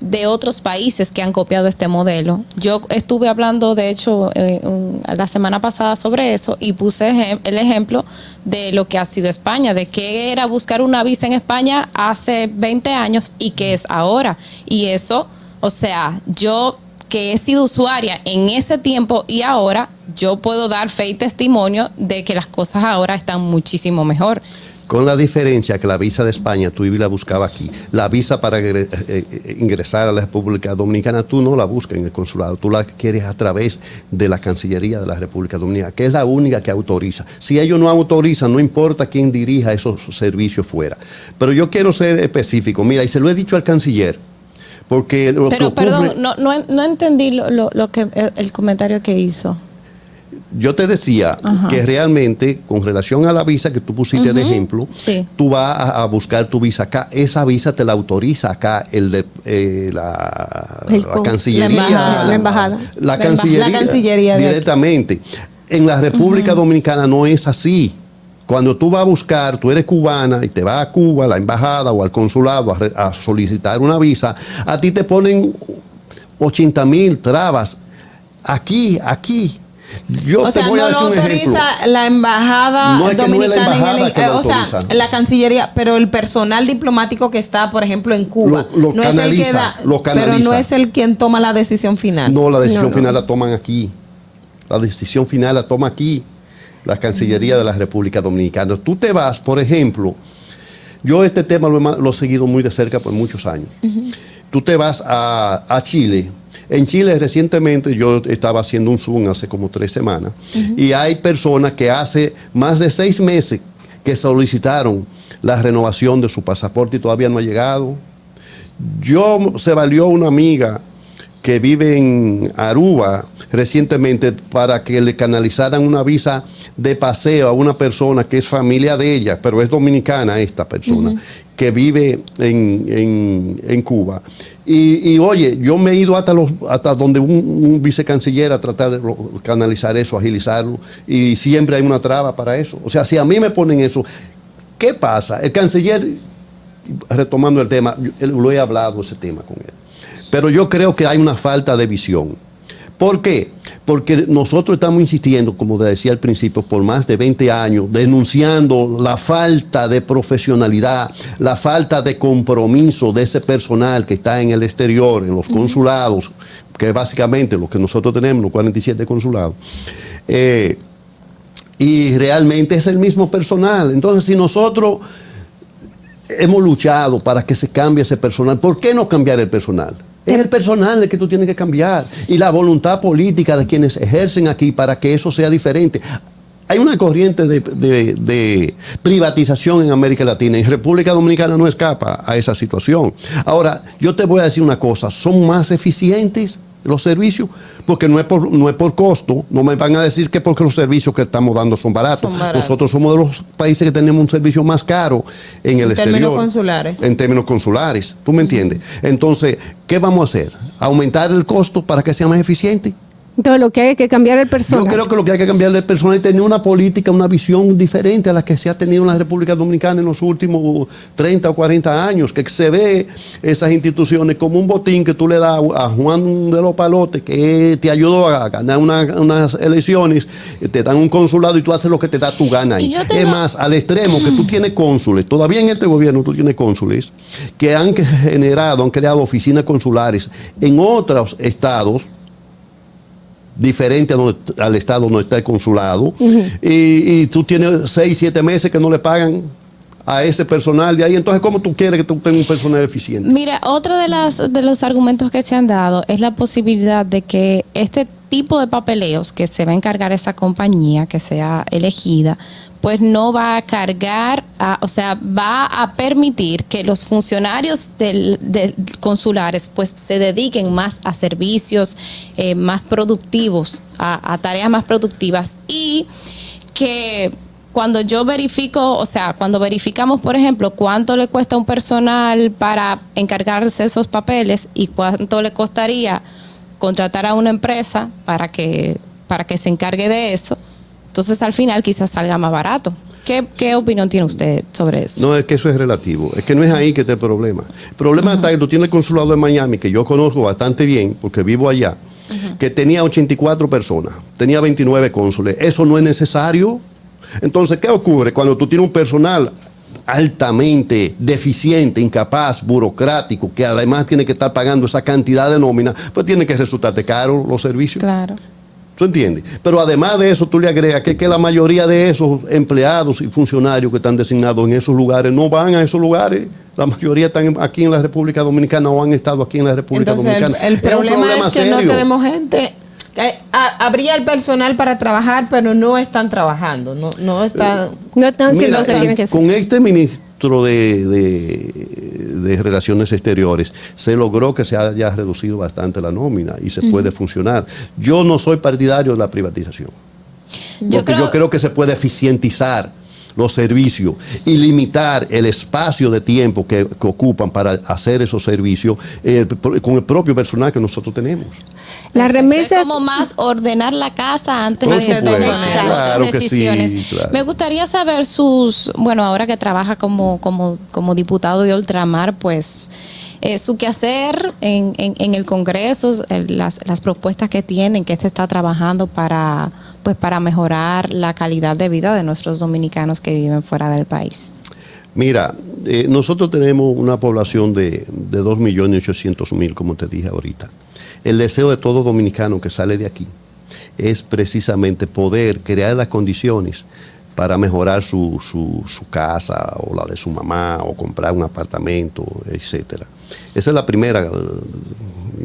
de otros países que han copiado este modelo. Yo estuve hablando, de hecho, eh, un- la semana pasada sobre eso y puse ejem- el ejemplo de lo que ha sido España, de que era buscar una visa en España hace 20 años y que es ahora. Y eso, o sea, yo que he sido usuaria en ese tiempo y ahora, yo puedo dar fe y testimonio de que las cosas ahora están muchísimo mejor. Con la diferencia que la visa de España tú la buscabas aquí. La visa para ingre- eh, eh, ingresar a la República Dominicana tú no la buscas en el consulado, tú la quieres a través de la Cancillería de la República Dominicana, que es la única que autoriza. Si ellos no autorizan, no importa quién dirija esos servicios fuera. Pero yo quiero ser específico. Mira, y se lo he dicho al canciller, porque lo que Pero, ocurre- perdón, no, no, no entendí lo, lo- lo que el, comentario que hizo. yo te decía Ajá. que realmente con relación a la visa que tú pusiste de ejemplo, Sí. tú vas a, a buscar tu visa acá. Esa visa te la autoriza acá el de eh, la, El la Cancillería. la embajada. La embajada. La La emba- Cancillería, directamente. En la República Dominicana no es así. Cuando tú vas a buscar, tú eres cubana y te vas a Cuba, a la embajada o al consulado a, re- a solicitar una visa, a ti te ponen 80 mil trabas. Aquí, aquí. Yo o te voy a no decir lo un autoriza la embajada No es que no es la dominicana embajada en el, que lo eh, o sea, la cancillería, pero el personal diplomático que está, por ejemplo, en Cuba, Lo- lo no es el que canaliza, da, lo pero no canaliza. es el quien toma la decisión final. No, la decisión final la toman aquí. La decisión final la toma aquí, la Cancillería de la República Dominicana. Tú te vas, por ejemplo, yo este tema lo he, ma- lo he seguido muy de cerca por muchos años. Tú te vas a, a Chile. En Chile recientemente yo estaba haciendo un Zoom hace como tres semanas y hay personas que hace más de seis meses que solicitaron la renovación de su pasaporte y todavía no ha llegado. Yo se valió una amiga que vive en Aruba recientemente para que le canalizaran una visa de paseo a una persona que es familia de ella, pero es dominicana esta persona, que vive en, en- en Cuba. Y, y, oye, yo me he ido hasta, los, hasta donde un, un vicecanciller a tratar de canalizar eso, agilizarlo, y siempre hay una traba para eso. O sea, si a mí me ponen eso, ¿qué pasa? El canciller retomando el tema, yo- lo he hablado ese tema con él. Pero yo creo que hay una falta de visión. ¿Por qué? Porque nosotros estamos insistiendo, como te decía al principio, por más de 20 años, denunciando la falta de profesionalidad, la falta de compromiso de ese personal que está en el exterior, en los consulados, que es básicamente lo que nosotros tenemos, los 47 consulados. Eh, y realmente es el mismo personal. Entonces, si nosotros hemos luchado para que se cambie ese personal, ¿por qué no cambiar el personal? Es el personal el que tú tienes que cambiar y la voluntad política de quienes ejercen aquí para que eso sea diferente. Hay una corriente de, de- privatización en América Latina y República Dominicana no escapa a esa situación. Ahora, yo te voy a decir una cosa, son más eficientes los servicios, porque no es por, no es por costo, no me van a decir que porque los servicios que estamos dando son baratos. Son baratos. Nosotros somos de los países que tenemos un servicio más caro en el En exterior. términos consulares. En términos consulares, ¿tú me entiendes? Entonces, ¿qué vamos a hacer? ¿Aumentar el costo para que sea más eficiente? Entonces lo que hay que cambiar el personal. Yo creo que lo que hay que cambiar de personal es tener una política, una visión diferente a la que se ha tenido en la República Dominicana en los últimos 30 o 40 años, que se ve esas instituciones como un botín que tú le das a Juan de los Palotes, que te ayudó a ganar una- unas elecciones, te dan un consulado y tú haces lo que te da tu gana. ahí. Y yo Es tengo- más, al extremo que tú tienes cónsules, todavía en este gobierno tú tienes cónsules, que han generado, han creado oficinas consulares en otros estados diferente a donde- al estado donde está el consulado. Y, y tú tienes seis, siete meses que no le pagan a ese personal de ahí, entonces ¿cómo tú quieres que tú tengas un personal eficiente? Mira, otro de, las, de los argumentos que se han dado es la posibilidad de que este tipo de papeleos que se va a encargar esa compañía que sea elegida, pues no va a cargar, o sea, va a permitir que los funcionarios del, consulares pues se dediquen más a servicios eh, más productivos, a, a tareas más productivas y que cuando yo verifico, o sea, cuando verificamos, por ejemplo, cuánto le cuesta a un personal para encargarse esos papeles y cuánto le costaría contratar a una empresa para que, para que se encargue de eso, entonces al final quizás salga más barato. ¿Qué, qué opinión tiene usted sobre eso? No, es que eso es relativo, es que no es ahí que está el problema. El problema está que tú tienes el consulado de Miami, que yo conozco bastante bien, porque vivo allá, que tenía 84 personas, tenía 29 cónsules. Eso no es necesario. Entonces, ¿qué ocurre cuando tú tienes un personal altamente deficiente, incapaz, burocrático, que además tiene que estar pagando esa cantidad de nómina, pues tiene que resultarte caro los servicios? Claro. ¿Tú entiendes? Pero además de eso, tú le agregas que, que la mayoría de esos empleados y funcionarios que están designados en esos lugares no van a esos lugares. La mayoría están aquí en la República Dominicana o han estado aquí en la República Entonces, el, Dominicana. el Es un problema es, que no tenemos gente. que, a- habría el personal para trabajar, pero no están trabajando. No, no están. No están Mira, eh, con este ministro de, de- de Relaciones Exteriores se logró que se haya reducido bastante la nómina y se puede funcionar. Yo no soy partidario de la privatización. Yo Porque creo- yo creo que se puede eficientizar los servicios y limitar el espacio de tiempo que, que ocupan para hacer esos servicios eh, con el propio personal que nosotros tenemos. Las remesas. Es como más ordenar la casa antes Por de supuesto, tomar claro otras que sí, decisiones. claro. Me gustaría saber sus, bueno, ahora que trabaja como, como, como diputado de ultramar, pues eh, su quehacer en, en, en el Congreso, las, las propuestas que tienen, que este está trabajando para, pues, para mejorar la calidad de vida de nuestros dominicanos que viven fuera del país. Mira, eh, nosotros tenemos una población de, de 2.800.000, como te dije ahorita. El deseo de todo dominicano que sale de aquí es precisamente poder crear las condiciones para mejorar su, su, su casa o la de su mamá o comprar un apartamento, etcétera. Esa es la primera eh,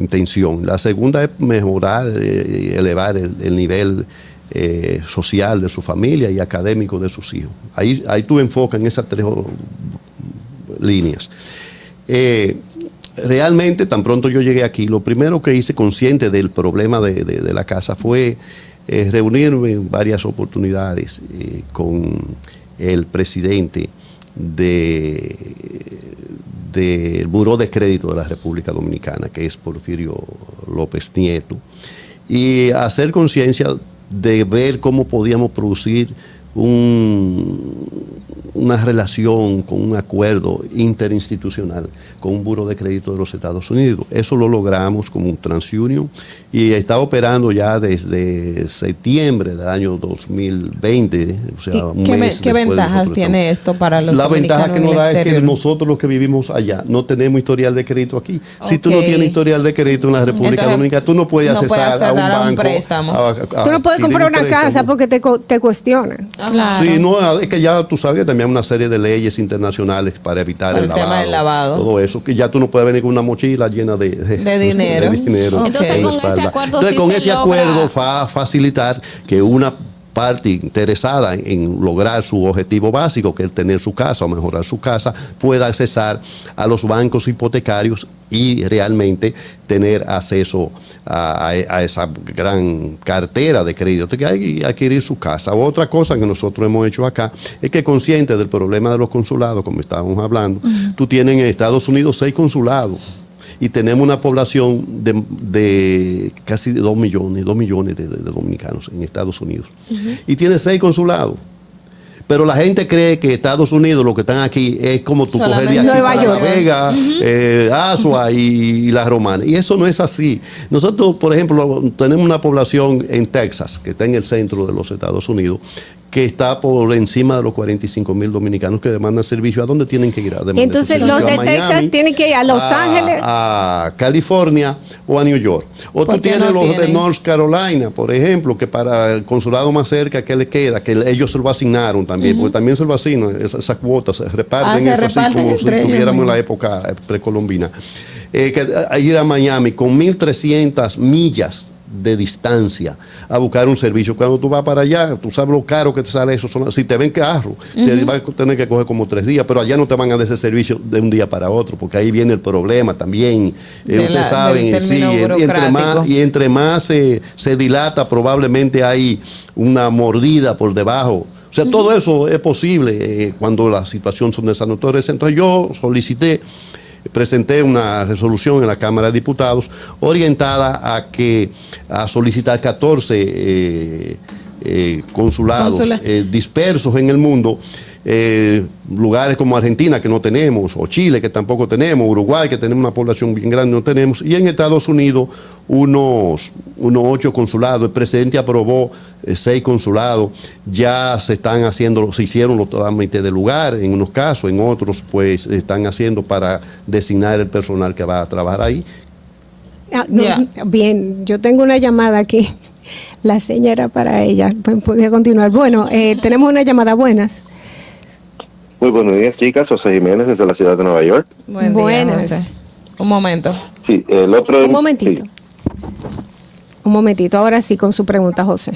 intención. La segunda es mejorar y elevar el, el nivel eh, social de su familia y académico de sus hijos. Ahí, ahí tú enfocas en esas tres oh, líneas. Eh, realmente, tan pronto yo llegué aquí, lo primero que hice consciente del problema de, de- la casa fue eh, reunirme en varias oportunidades eh, con el presidente de, del Buró de Crédito de la República Dominicana, que es Porfirio López Nieto, y hacer conciencia de ver cómo podíamos producir un- una relación con un acuerdo interinstitucional con un buro de crédito de los Estados Unidos. Eso lo logramos como un TransUnion y está operando ya desde septiembre del año 2020. O sea, ¿Y un qué, mes qué ventajas tiene esto para los la ventaja que nos da es que nosotros los que vivimos allá no tenemos historial de crédito aquí. Si tú no tienes historial de crédito en la República Entonces, Dominicana, tú no puedes no puedes accesar a un acceder a un banco. préstamo. a- a- Tú no puedes comprar un una préstamo. casa porque te, co- te cuestionan. Sí, no, es que ya tú sabes que también hay una serie de leyes internacionales para evitar Para el, el tema del lavado. Todo eso, que ya tú no puedes venir con una mochila llena de, De dinero. de dinero Ok. Entonces, en con este acuerdo Entonces, sí con se ese logra- acuerdo va a facilitar que una parte interesada en lograr su objetivo básico, que es tener su casa o mejorar su casa, pueda accesar a los bancos hipotecarios y realmente tener acceso a, a- a esa gran cartera de crédito que hay y adquirir su casa. Otra cosa que nosotros hemos hecho acá es que consciente del problema de los consulados, como estábamos hablando, tú tienes en Estados Unidos seis consulados y tenemos una población de, de casi 2 millones, 2 millones de, de- de dominicanos en Estados Unidos. Y tiene seis consulados. Pero la gente cree que Estados Unidos, lo que están aquí, es como tú coger de aquí Nueva para York. La Vega, eh, Asua y, y la Romana. Y eso no es así. Nosotros, por ejemplo, tenemos una población en Texas, que está en el centro de los Estados Unidos, que está por encima de los 45 mil dominicanos que demandan servicio. ¿A dónde tienen que ir? A Entonces los de Miami, Texas tienen que ir a Los a- Ángeles. a California o a New York. O ¿Por tú tienes no los de? North Carolina, por ejemplo, que para el consulado más cerca que le queda, que ellos se lo asignaron también, porque también se lo asignan, esas, esas cuotas se reparten, Ah, se eso así reparten como si estuviéramos en la época eh, precolombina. Eh, que a ir a Miami con 1.300 millas de distancia a buscar un servicio. Cuando tú vas para allá, tú sabes lo caro que te sale eso. Si te ven carro, te vas a tener que coger como tres días, pero allá no te van a dar ese servicio de un día para otro, porque ahí viene el problema también. Eh, ustedes saben, sí, y entre más, y entre más se, se dilata, probablemente hay una mordida por debajo. O sea, todo eso es posible eh, cuando la situación son de esa naturaleza. Entonces yo solicité, presenté una resolución en la Cámara de Diputados orientada a que a solicitar 14 eh, eh, consulados eh, dispersos en el mundo. Eh, lugares como Argentina que no tenemos, o Chile que tampoco tenemos, Uruguay que tenemos una población bien grande no tenemos, y en Estados Unidos unos, unos ocho consulados. El presidente aprobó eh, seis consulados, ya se están haciendo, se hicieron los trámites de lugar en unos casos, en otros pues están haciendo para designar el personal que va a trabajar ahí. Ah, no, Bien, yo tengo una llamada aquí. La seña era para ella. Pues, Podía continuar. Bueno, eh, tenemos una llamada. Buenas. Muy buenos días, chicas. José Jiménez desde la ciudad de Nueva York. Buen Buenas. Un momento. Sí, el otro. Un momentito. sí. Un momentito. Ahora sí con su pregunta, José.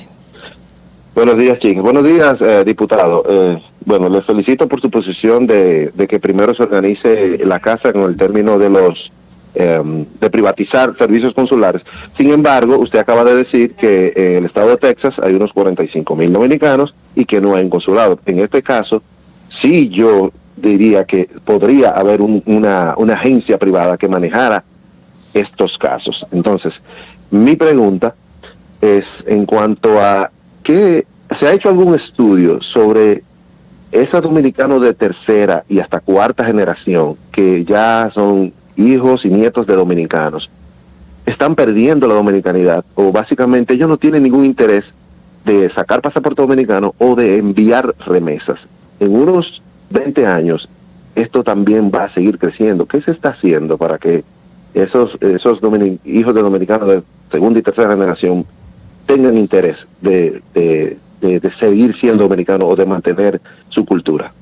Buenos días, chicas. Buenos días, eh, diputado. Eh, bueno, les felicito por su posición de, de que primero se organice la casa con el término de los eh, de privatizar servicios consulares. Sin embargo, usted acaba de decir que en el estado de Texas hay unos 45 mil dominicanos y que no hay un consulado. En este caso, sí yo diría que podría haber un- una, agencia privada que manejara estos casos. Entonces, mi pregunta es en cuanto a que se ha hecho algún estudio sobre esos dominicanos de tercera y hasta cuarta generación que ya son hijos y nietos de dominicanos están perdiendo la dominicanidad o básicamente ellos no tienen ningún interés de sacar pasaporte dominicano o de enviar remesas. En unos 20 años esto también va a seguir creciendo. ¿Qué se está haciendo para que esos, esos hijos de dominicanos de segunda y tercera generación tengan interés de, de, de- seguir siendo dominicanos o de mantener su cultura?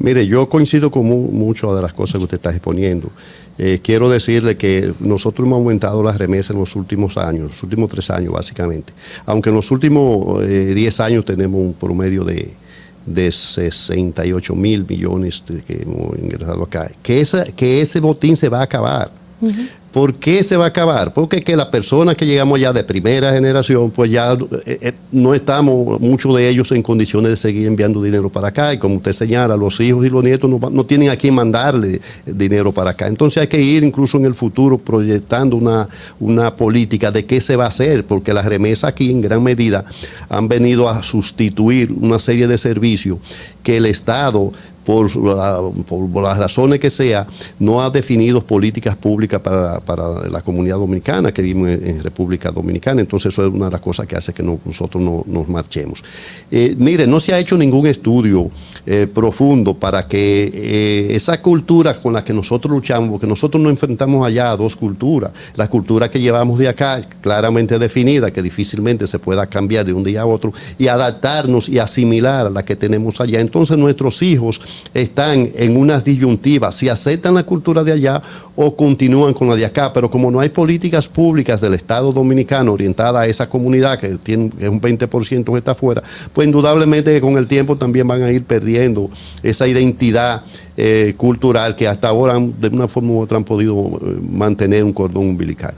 Mire, yo coincido con mu- muchas de las cosas que usted está exponiendo. Eh, quiero decirle que nosotros hemos aumentado las remesas en los últimos años, los últimos tres años básicamente. Aunque en los últimos eh, 10 años tenemos un promedio de, de 68 mil millones que hemos ingresado acá. Que, esa, que ese botín se va a acabar. ¿Por qué se va a acabar? Porque que las personas que llegamos ya de primera generación, pues ya eh, eh, no estamos, muchos de ellos, en condiciones de seguir enviando dinero para acá. Y como usted señala, los hijos y los nietos no, no tienen a quién mandarle dinero para acá. Entonces hay que ir incluso en el futuro proyectando una, una política de qué se va a hacer, porque las remesas aquí en gran medida han venido a sustituir una serie de servicios que el Estado por, la- por- por las razones que sea, no ha definido políticas públicas para, para la comunidad dominicana que vive en, República Dominicana. Entonces eso es una de las cosas que hace que no- nosotros no nos marchemos. Eh, mire, no se ha hecho ningún estudio eh, profundo para que eh, esa cultura con la que nosotros luchamos, porque nosotros nos enfrentamos allá a dos culturas, la cultura que llevamos de acá, claramente definida, que difícilmente se pueda cambiar de un día a otro, y adaptarnos y asimilar a la que tenemos allá. Entonces nuestros hijos están en unas disyuntivas, si aceptan la cultura de allá o continúan con la de acá, pero como no hay políticas públicas del Estado Dominicano orientada a esa comunidad que tiene un 20% que está afuera, pues indudablemente que con el tiempo también van a ir perdiendo esa identidad eh, cultural que hasta ahora de una forma u otra han podido eh, mantener un cordón umbilical.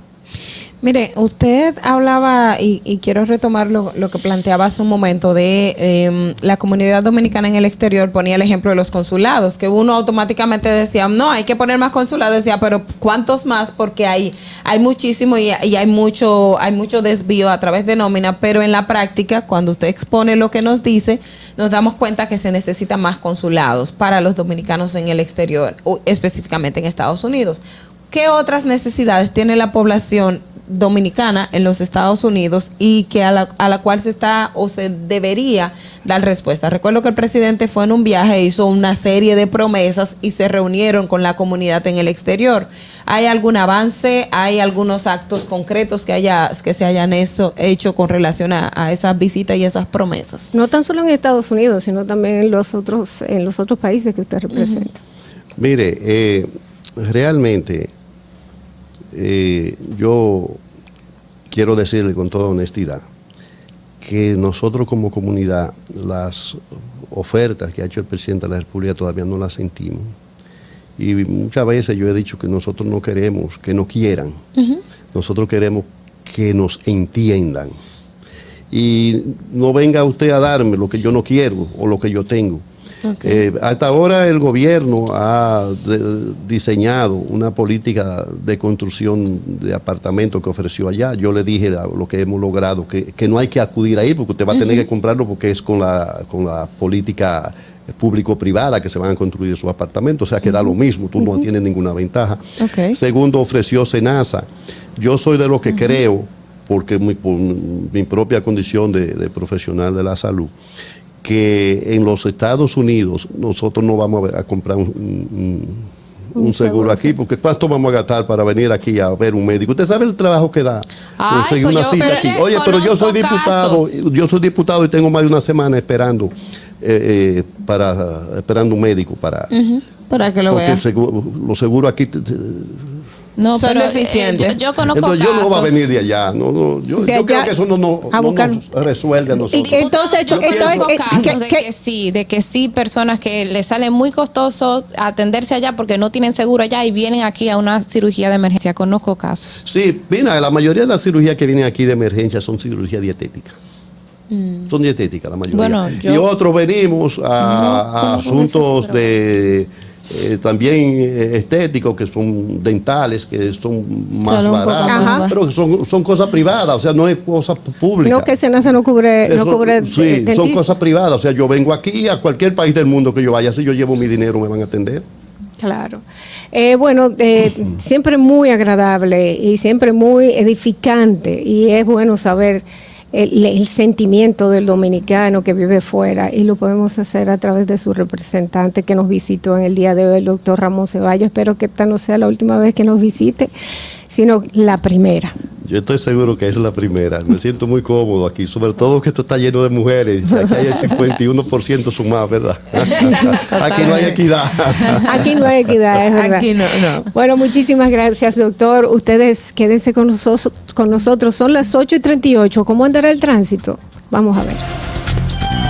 Mire, usted hablaba, y, y quiero retomar lo, que planteaba hace un momento, de eh, la comunidad dominicana en el exterior, ponía el ejemplo de los consulados, que uno automáticamente decía, no, hay que poner más consulados, decía, pero ¿cuántos más? Porque hay, hay muchísimo y, hay mucho, hay mucho desvío a través de nómina, pero en la práctica, cuando usted expone lo que nos dice, nos damos cuenta que se necesitan más consulados para los dominicanos en el exterior, específicamente en Estados Unidos. ¿Qué otras necesidades tiene la población dominicana en los Estados Unidos y que a la, a la cual se está o se debería dar respuesta? Recuerdo que el presidente fue en un viaje, hizo una serie de promesas y se reunieron con la comunidad en el exterior. ¿Hay algún avance? ¿Hay algunos actos concretos que, haya, que se hayan eso, hecho con relación a, a esas visitas y esas promesas? No tan solo en Estados Unidos, sino también en los otros, en los otros países que usted representa. Mire, eh, realmente eh, yo quiero decirle con toda honestidad que nosotros como comunidad las ofertas que ha hecho el presidente de la República todavía no las sentimos. Y muchas veces yo he dicho que nosotros no queremos que nos quieran, nosotros queremos que nos entiendan. Y no venga usted a darme lo que yo no quiero o lo que yo tengo. Eh, hasta ahora el gobierno ha de- diseñado una política de construcción de apartamentos que ofreció allá. Yo le dije lo que hemos logrado, que, que no hay que acudir ahí porque usted va a tener que comprarlo porque es con la, con la política público-privada que se van a construir sus apartamentos. O sea que da lo mismo, tú no tienes ninguna ventaja. Segundo, ofreció Senasa. Yo soy de los que creo, porque mi, por mi propia condición de, de profesional de la salud, que en los Estados Unidos nosotros no vamos a, comprar un, un- un Un seguro seguro, aquí, porque ¿cuánto vamos a gastar para venir aquí a ver un médico? ¿Usted sabe el trabajo que da Ay, conseguir pues una cita pero, aquí? Oye, pero yo soy diputado, casos. yo soy diputado y tengo más de una semana esperando eh, eh, para esperando un médico para Para que lo porque vea. el seguro, los seguros aquí te- te- No, Son pero, eh, deficientes. yo, yo conozco entonces yo no va a casos. venir de allá. No, no, yo, De yo creo que eso no, no, a no buscar- nos resuelve a nosotros. Entonces, Yo entonces, conozco eh, casos que- de que- que sí, de que sí, personas que les sale muy costoso atenderse allá porque no tienen seguro allá y vienen aquí a una cirugía de emergencia. Conozco casos. Sí, mira, la mayoría de las cirugías que vienen aquí de emergencia son cirugías dietéticas. Son dietéticas la mayoría. Bueno, yo- y otros venimos a, asuntos de eh, también eh, estéticos, que son dentales, que son más Son un poco baratos, pero que son, son cosas privadas, o sea, no es cosa pública. no que Senasa no cubre, no cubre sí, eh, son cosas privadas. O sea, yo vengo aquí a cualquier país del mundo que yo vaya, si yo llevo mi dinero me van a atender. Claro. Eh, bueno, eh, siempre muy agradable y siempre muy edificante y es bueno saber el, sentimiento del dominicano que vive fuera y lo podemos hacer a través de su representante que nos visitó en el día de hoy, el doctor Ramón Ceballos. Espero que esta no sea la última vez que nos visite, sino la primera. Yo estoy seguro que es la primera. Me siento muy cómodo aquí, sobre todo que esto está lleno de mujeres. Aquí hay el 51% sumado, ¿verdad? aquí no hay equidad. Aquí no hay equidad, es verdad. Aquí no, no. Bueno, muchísimas gracias, doctor. Ustedes quédense con, nosotros con nosotros. Son las 8 y 38. ¿Cómo andará el tránsito? Vamos a ver.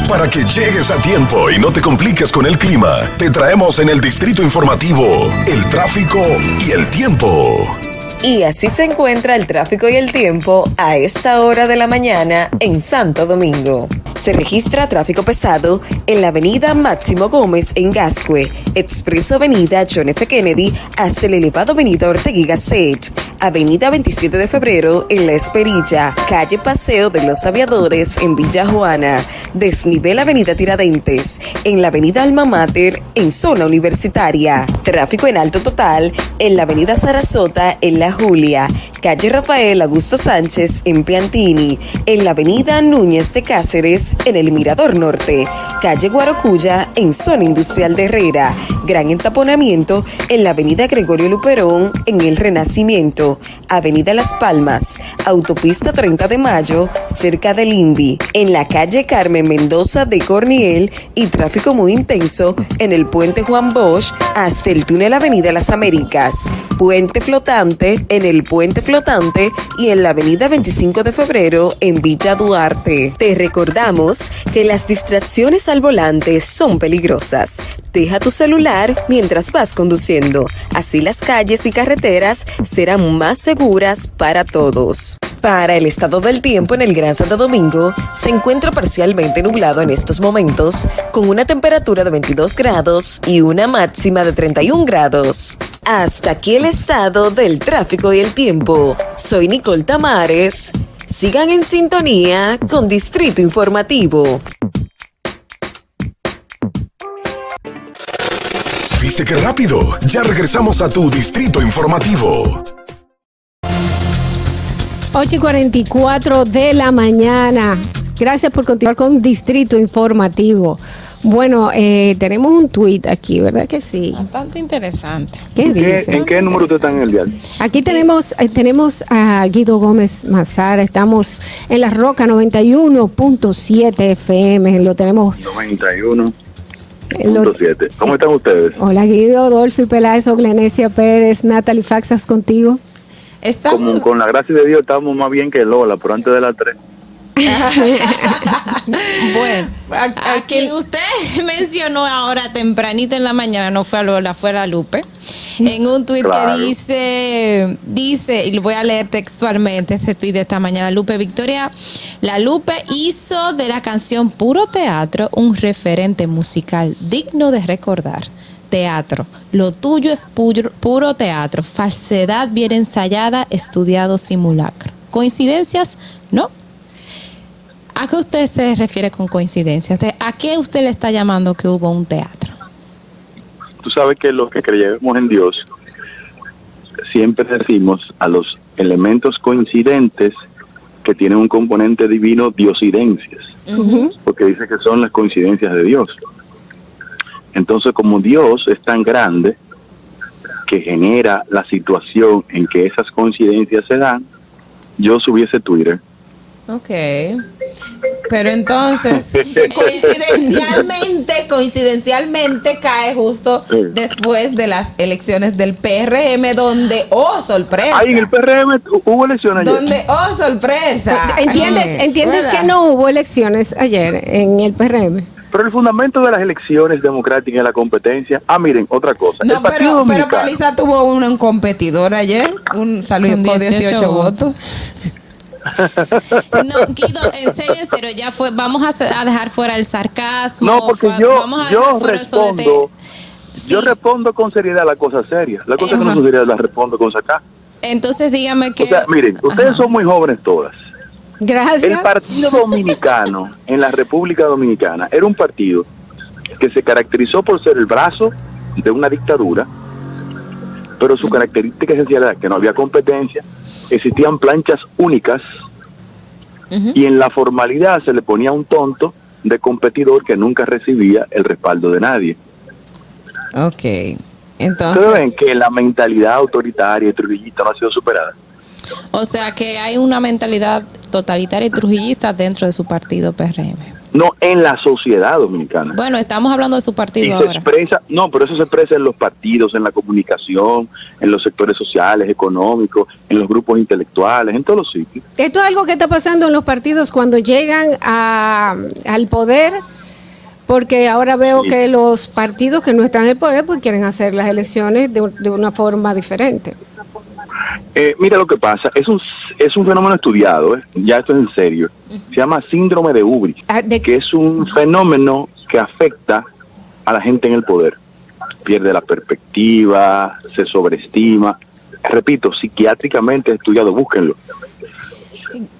Para que llegues a tiempo y no te compliques con el clima, te traemos en el distrito informativo el tráfico y el tiempo. Y así se encuentra el tráfico y el tiempo a esta hora de la mañana en Santo Domingo. Se registra tráfico pesado en la avenida Máximo Gómez en Gascue, Expreso Avenida John F. Kennedy hasta el elevado avenida Ortegui Gasset, avenida 27 de febrero en La Esperilla, calle Paseo de los Aviadores en Villa Juana, desnivel avenida Tiradentes, en la avenida Alma Mater en zona universitaria, tráfico en alto total en la avenida Sarasota en La Julia, calle Rafael Augusto Sánchez en Piantini, en la avenida Núñez de Cáceres en el Mirador Norte, calle Guarocuya en zona industrial de Herrera, gran entaponamiento en la avenida Gregorio Luperón en el Renacimiento, avenida Las Palmas, autopista 30 de Mayo cerca del INVI, en la calle Carmen Mendoza de Corniel y tráfico muy intenso en el puente Juan Bosch hasta el túnel Avenida Las Américas, puente flotante en el puente flotante y en la avenida 25 de febrero en Villa Duarte. Te recordamos que las distracciones al volante son peligrosas. Deja tu celular mientras vas conduciendo. Así las calles y carreteras serán más seguras para todos. Para el estado del tiempo en el Gran Santo Domingo, se encuentra parcialmente nublado en estos momentos, con una temperatura de 22 grados y una máxima de 31 grados. Hasta aquí el estado del tráfico y el tiempo. Soy Nicole Tamares. Sigan en sintonía con Distrito Informativo. ¿Viste qué rápido? Ya regresamos a tu distrito informativo. 8 y 44 de la mañana. Gracias por continuar con Distrito Informativo. Bueno, eh, tenemos un tweet aquí, ¿verdad que sí? Bastante interesante. ¿Qué ¿En qué, dice? en qué número usted está en el dial? Aquí tenemos, eh, tenemos a Guido Gómez Mazara, estamos en la Roca 91.7 FM, lo tenemos. 91.7. ¿Cómo están ustedes? Hola Guido, Dolphy Peláez, Oglenesia Pérez, Natalie Faxas contigo. Como con la gracia de Dios estamos más bien que Lola, pero antes de las 3. Bueno, aquí usted mencionó ahora tempranito en la mañana, no fue a Lola, fue a la Lupe, en un tuit Claro. que dice, dice, y lo voy a leer textualmente este tuit de esta mañana, Lupe Victoria, la Lupe hizo de la canción Puro Teatro un referente musical digno de recordar. Teatro, lo tuyo es puro, puro teatro, falsedad bien ensayada, estudiado simulacro. ¿Coincidencias? No, ¿A qué usted se refiere con coincidencias? ¿De- ¿A qué usted le está llamando que hubo un teatro? Tú sabes que los que creemos en Dios siempre decimos a los elementos coincidentes que tienen un componente divino diosidencias, porque dice que son las coincidencias de Dios. Entonces, como Dios es tan grande que genera la situación en que esas coincidencias se dan, yo subí ese Twitter. Ok. Pero entonces, coincidencialmente, coincidencialmente cae justo Sí. después de las elecciones del PRM, donde, oh, sorpresa. Ahí en el PRM hubo elecciones ayer. Donde, oh, sorpresa. ¿Entiendes, Eh, entiendes ¿verdad? que no hubo elecciones ayer en el PRM? Pero el fundamento de las elecciones democráticas es la competencia. Ah, miren, otra cosa. No, el Partido pero, pero Paliza tuvo un, un competidor ayer, un salió Con con 18 18 votos. No, Guido, en serio, en serio, ya fue. Vamos a, dejar fuera el sarcasmo. no, porque yo, vamos a yo respondo, yo respondo con seriedad a la cosa seria. La cosa que no son seriedad la respondo con sacar. Entonces dígame que. O sea, miren, ustedes son muy jóvenes todas. Gracias. El Partido Dominicano en la República Dominicana era un partido que se caracterizó por ser el brazo de una dictadura pero su característica esencial era que no había competencia, existían planchas únicas y en la formalidad se le ponía un tonto de competidor que nunca recibía el respaldo de nadie. Ok. Ustedes ven que la mentalidad autoritaria y trujillista no ha sido superada. O sea que hay una mentalidad totalitaria y trujillista dentro de su partido PRM. No en la sociedad dominicana. Bueno, estamos hablando de su Y partido se ahora. expresa, no, pero eso se expresa en los partidos, en la comunicación, en los sectores sociales, económicos, en los grupos intelectuales, en todos los sitios. Esto es algo que está pasando en los partidos cuando llegan a- al poder, porque ahora veo Sí. que los partidos que no están en el poder pues quieren hacer las elecciones de, un- de una forma diferente. Eh, mira lo que pasa, es un, es un fenómeno estudiado, ¿eh? ya esto es en serio. Se llama síndrome de Ubris, Ah, que es un fenómeno que afecta a la gente en el poder. Pierde la perspectiva, se sobreestima. Repito, psiquiátricamente estudiado, búsquenlo.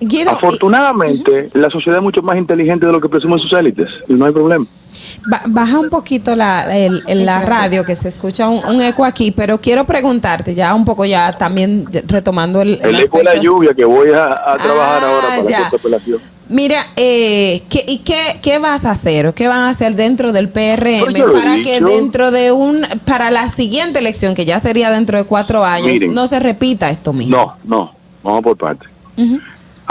Guido, Afortunadamente, la sociedad es mucho más inteligente de lo que presumen sus élites, y no hay problema. Ba- Baja un poquito la, el- el- la radio, que se escucha un, un eco aquí, pero quiero preguntarte ya un poco ya también retomando el, el El eco de la lluvia que voy a, a trabajar ahora para Ah, ya. la interpelación. Mira, eh, ¿qué, ¿y qué, qué vas a hacer o qué van a hacer dentro del PRM Pues para que dentro de un, para la siguiente elección, que ya sería dentro de cuatro años, Miren. no se repita esto mismo? No, no, vamos por partes. Ujú.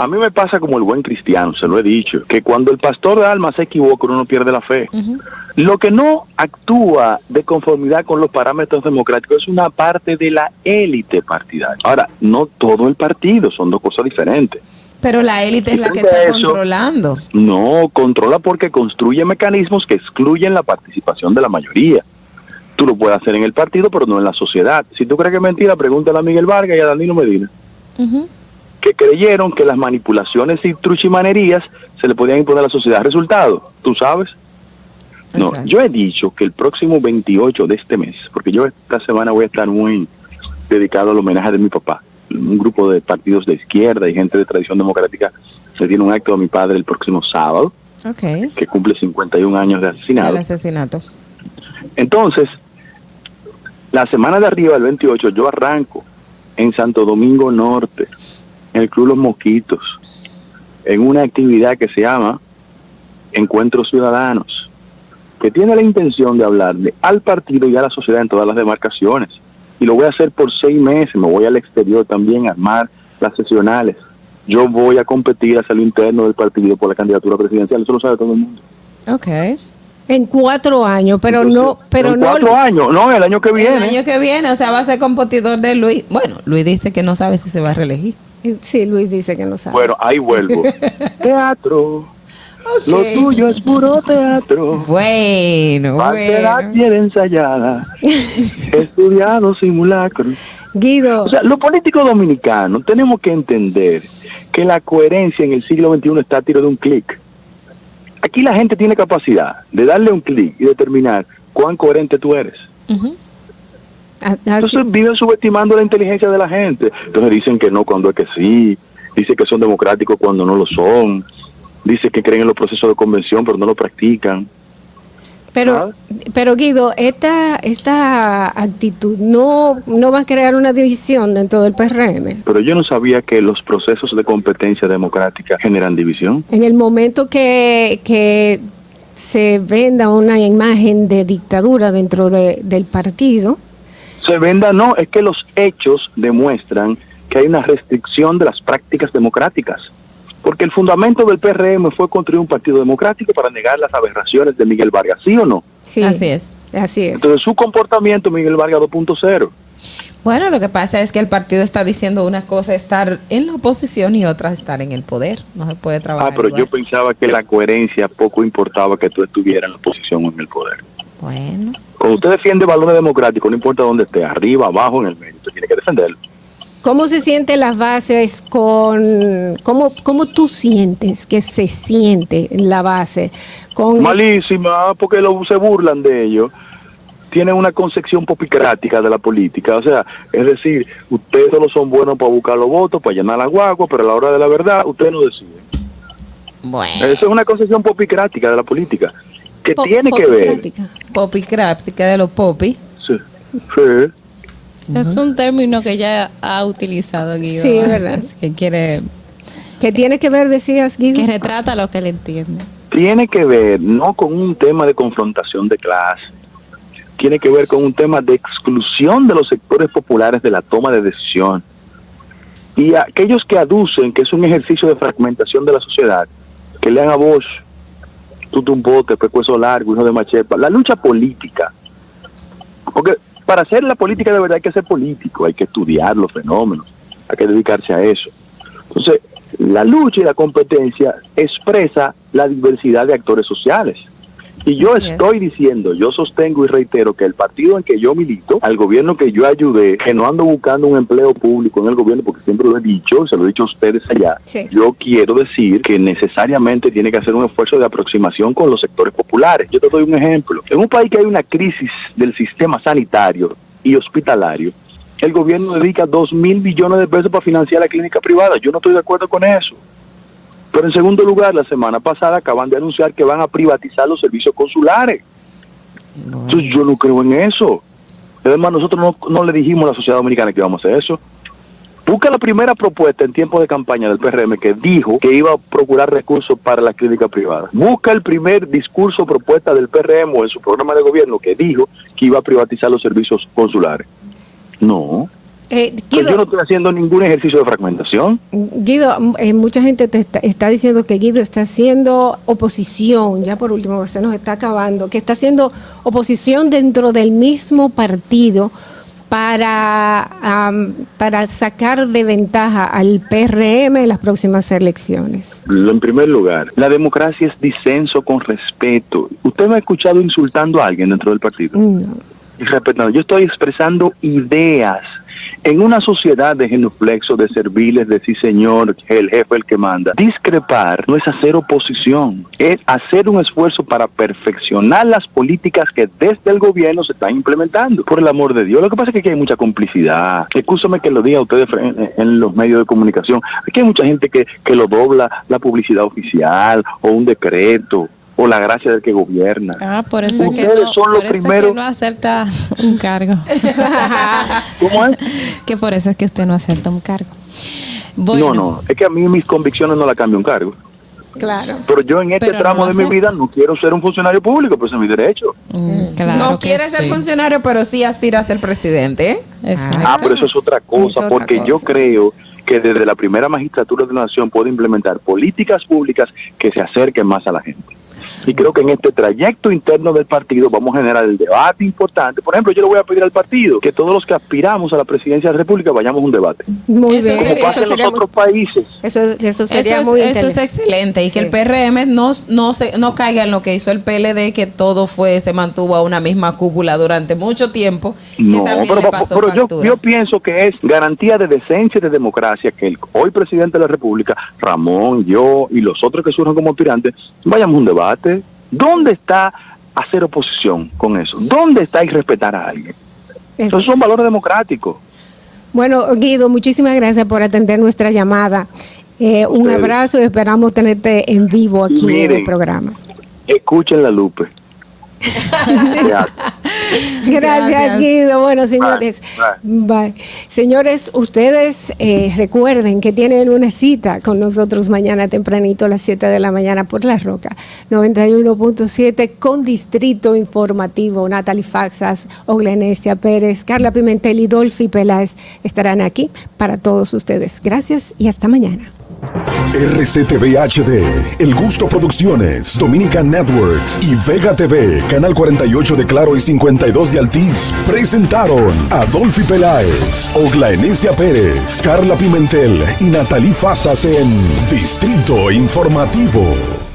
A mí me pasa como el buen cristiano, se lo he dicho, que cuando el pastor de alma se equivoca, uno no pierde la fe. Lo que no actúa de conformidad con los parámetros democráticos es una parte de la élite partidaria. Ahora, no todo el partido, son dos cosas diferentes. Pero la élite es la que está eso- controlando. No, controla porque construye mecanismos que excluyen la participación de la mayoría. Tú lo puedes hacer en el partido, pero no en la sociedad. Si tú crees que es mentira, pregúntale a Miguel Vargas y a Danilo Medina. Que creyeron que las manipulaciones y truchimanerías se le podían imponer a la sociedad. Resultado, ¿tú sabes? No, yo he dicho que el próximo 28 de este mes, porque yo esta semana voy a estar muy dedicado al homenaje de mi papá, un grupo de partidos de izquierda y gente de tradición democrática se tiene un acto a mi padre el próximo sábado, que cumple 51 años de asesinado. El asesinato. Entonces, la semana de arriba, el 28, yo arranco en Santo Domingo Norte, en el Club Los Mosquitos, en una actividad que se llama Encuentros Ciudadanos, que tiene la intención de hablarle al partido y a la sociedad en todas las demarcaciones. Y lo voy a hacer por seis meses, me voy al exterior también a armar las sesionales. Yo voy a competir hacia lo interno del partido por la candidatura presidencial, eso lo sabe todo el mundo. Ok. En cuatro años, pero no, pero en no. cuatro años, no, el año que viene. El año que viene, o sea, va a ser competidor de Luis. Bueno, Luis dice que no sabe si se va a reelegir. Sí, Luis dice que no sabe. Bueno, ahí vuelvo. teatro. Lo tuyo es puro teatro. Bueno, Falsedad bien ensayada. Estudiado simulacro. Guido. O sea, los políticos dominicanos tenemos que entender que la coherencia en el siglo XXI está a tiro de un clic. Aquí la gente tiene capacidad de darle un clic y determinar cuán coherente tú eres. Entonces viven subestimando la inteligencia de la gente. Entonces dicen que no cuando es que sí, dicen que son democráticos cuando no lo son, dicen que creen en los procesos de convención pero no lo practican. Pero, pero Guido, esta, esta actitud no, no va a crear una división dentro del PRM. Pero yo no sabía que los procesos de competencia democrática generan división. En el momento que, que se venda una imagen de dictadura dentro de- del partido, Se venda, no, es que los hechos demuestran que hay una restricción de las prácticas democráticas. Porque el fundamento del PRM fue construir un partido democrático para negar las aberraciones de Miguel Vargas, ¿sí o no? sí, Así es. así es. Entonces su comportamiento, Miguel Vargas 2.0. Bueno, lo que pasa es que el partido está diciendo una cosa estar en la oposición y otra estar en el poder. No se puede trabajar. Ah, pero igual. yo pensaba que la coherencia poco importaba que tú estuvieras en la oposición o en el poder. Bueno. Cuando usted defiende valores democráticos, no importa dónde esté, arriba, abajo, en el medio, usted tiene que defenderlo. ¿Cómo se sienten las bases con, cómo, cómo tú sientes que se siente la base con Malísima, porque lo, se burlan de ellos. Tienen una concepción popicrática de la política. O sea, es decir, ustedes solo son buenos para buscar los votos, para llenar la guagua, pero a la hora de la verdad, ustedes no deciden. Bueno. Eso es una concepción popicrática de la política. Que Po- tiene que ver. Popicrática de los popis. Sí, sí. Es un término que ya ha utilizado Guido. Sí, es verdad. Que quiere. Que tiene que ver, decías, Guido. Que retrata lo que él entiende. Tiene que ver no con un tema de confrontación de clase, tiene que ver con un tema de exclusión de los sectores populares de la toma de decisión. Y aquellos que aducen que es un ejercicio de fragmentación de la sociedad, que lean a Bosch, Tutumbote, Pecueso Largo, Hijo de Machepa, la lucha política. Porque para hacer la política de verdad hay que ser político, hay que estudiar los fenómenos, hay que dedicarse a eso. Entonces, la lucha y la competencia expresa la diversidad de actores sociales. Y yo estoy diciendo, yo sostengo y reitero que el partido en que yo milito, al gobierno que yo ayudé, que no ando buscando un empleo público en el gobierno, porque siempre lo he dicho, se lo he dicho a ustedes allá, yo quiero decir que necesariamente tiene que hacer un esfuerzo de aproximación con los sectores populares. Yo te doy un ejemplo. En un país que hay una crisis del sistema sanitario y hospitalario, el gobierno dedica dos mil millones de pesos para financiar la clínica privada. Yo no estoy de acuerdo con eso. Pero en segundo lugar, la semana pasada acaban de anunciar que van a privatizar los servicios consulares. Entonces yo no creo en eso. Además, nosotros no, no, le dijimos a la sociedad dominicana que íbamos a hacer eso. Busca la primera propuesta en tiempo de campaña del PRM que dijo que iba a procurar recursos para la clínica privada. Busca el primer discurso propuesta del PRM o en su programa de gobierno que dijo que iba a privatizar los servicios consulares. No. Eh, Pues yo no estoy haciendo ningún ejercicio de fragmentación. Guido, eh, mucha gente te está, está, diciendo que Guido está haciendo oposición, ya por último, que se nos está acabando, que está haciendo oposición dentro del mismo partido para, um, para sacar de ventaja al PRM en las próximas elecciones. En primer lugar, la democracia es disenso con respeto. ¿Usted me ha escuchado insultando a alguien dentro del partido? No. Respetando. Yo estoy expresando ideas en una sociedad de genuflexo, de serviles, de sí señor, el jefe el que manda, discrepar no es hacer oposición, es hacer un esfuerzo para perfeccionar las políticas que desde el gobierno se están implementando. Por el amor de Dios, lo que pasa es que aquí hay mucha complicidad. Escúchame que lo diga ustedes en los medios de comunicación. Aquí hay mucha gente que, que lo dobla la publicidad oficial o un decreto o la gracia del que gobierna. Ah, por eso, es que, Ustedes no, son los por eso es primeros- que no acepta un cargo. ¿Cómo es? que por eso es que usted no acepta un cargo. No, Bueno, no, es que a mí mis convicciones no la cambio un cargo. Claro. Pero yo en este Pero tramo de mi vida no quiero ser un funcionario público, pues es mi derecho. claro no quiere ser sí. funcionario, pero sí aspira a ser presidente. ¿eh? Ah, pero eso es otra cosa, Es otra porque yo creo que desde la primera magistratura de la nación puede implementar políticas públicas que se acerquen más a la gente. Y creo que en este trayecto interno del partido vamos a generar el debate importante. Por ejemplo, yo le voy a pedir al partido que todos los que aspiramos a la presidencia de la República vayamos a un debate. Muy Eso bien. Como pasa en los otros países. Eso, eso sería eso es, muy eso es excelente y Sí. que el PRM no, no, se, no caiga en lo que hizo el PLD, que todo fue se mantuvo a una misma cúpula durante mucho tiempo, No, pero, le pasó pero yo pienso que es garantía de decencia y de democracia que el hoy presidente de la República, Ramón, yo y los otros que surjan como aspirantes, vayamos a un debate. ¿Dónde está hacer oposición con eso? ¿Dónde está irrespetar a alguien? Eso. Esos son valores democráticos. Bueno, Guido, muchísimas gracias por atender nuestra llamada. Eh, un abrazo y esperamos tenerte en vivo aquí en el programa. Escuchen la Lupe. Gracias. Guido. Bueno, señores, bye. Señores, ustedes eh, recuerden que tienen una cita con nosotros mañana tempranito a las 7 de la mañana por La Roca 91.7 con Distrito Informativo. Natalie Faxas, Oglenesia Pérez, Carla Pimentel y Dolphy Peláez estarán aquí para todos ustedes. Gracias y hasta mañana. RCTV HD, El Gusto Producciones, Dominican Networks y Vega TV, Canal 48 de Claro y 52 de Altiz, presentaron a Dolphy Peláez, Oglaenecia Pérez, Carla Pimentel y Natalie Fasas en Distrito Informativo.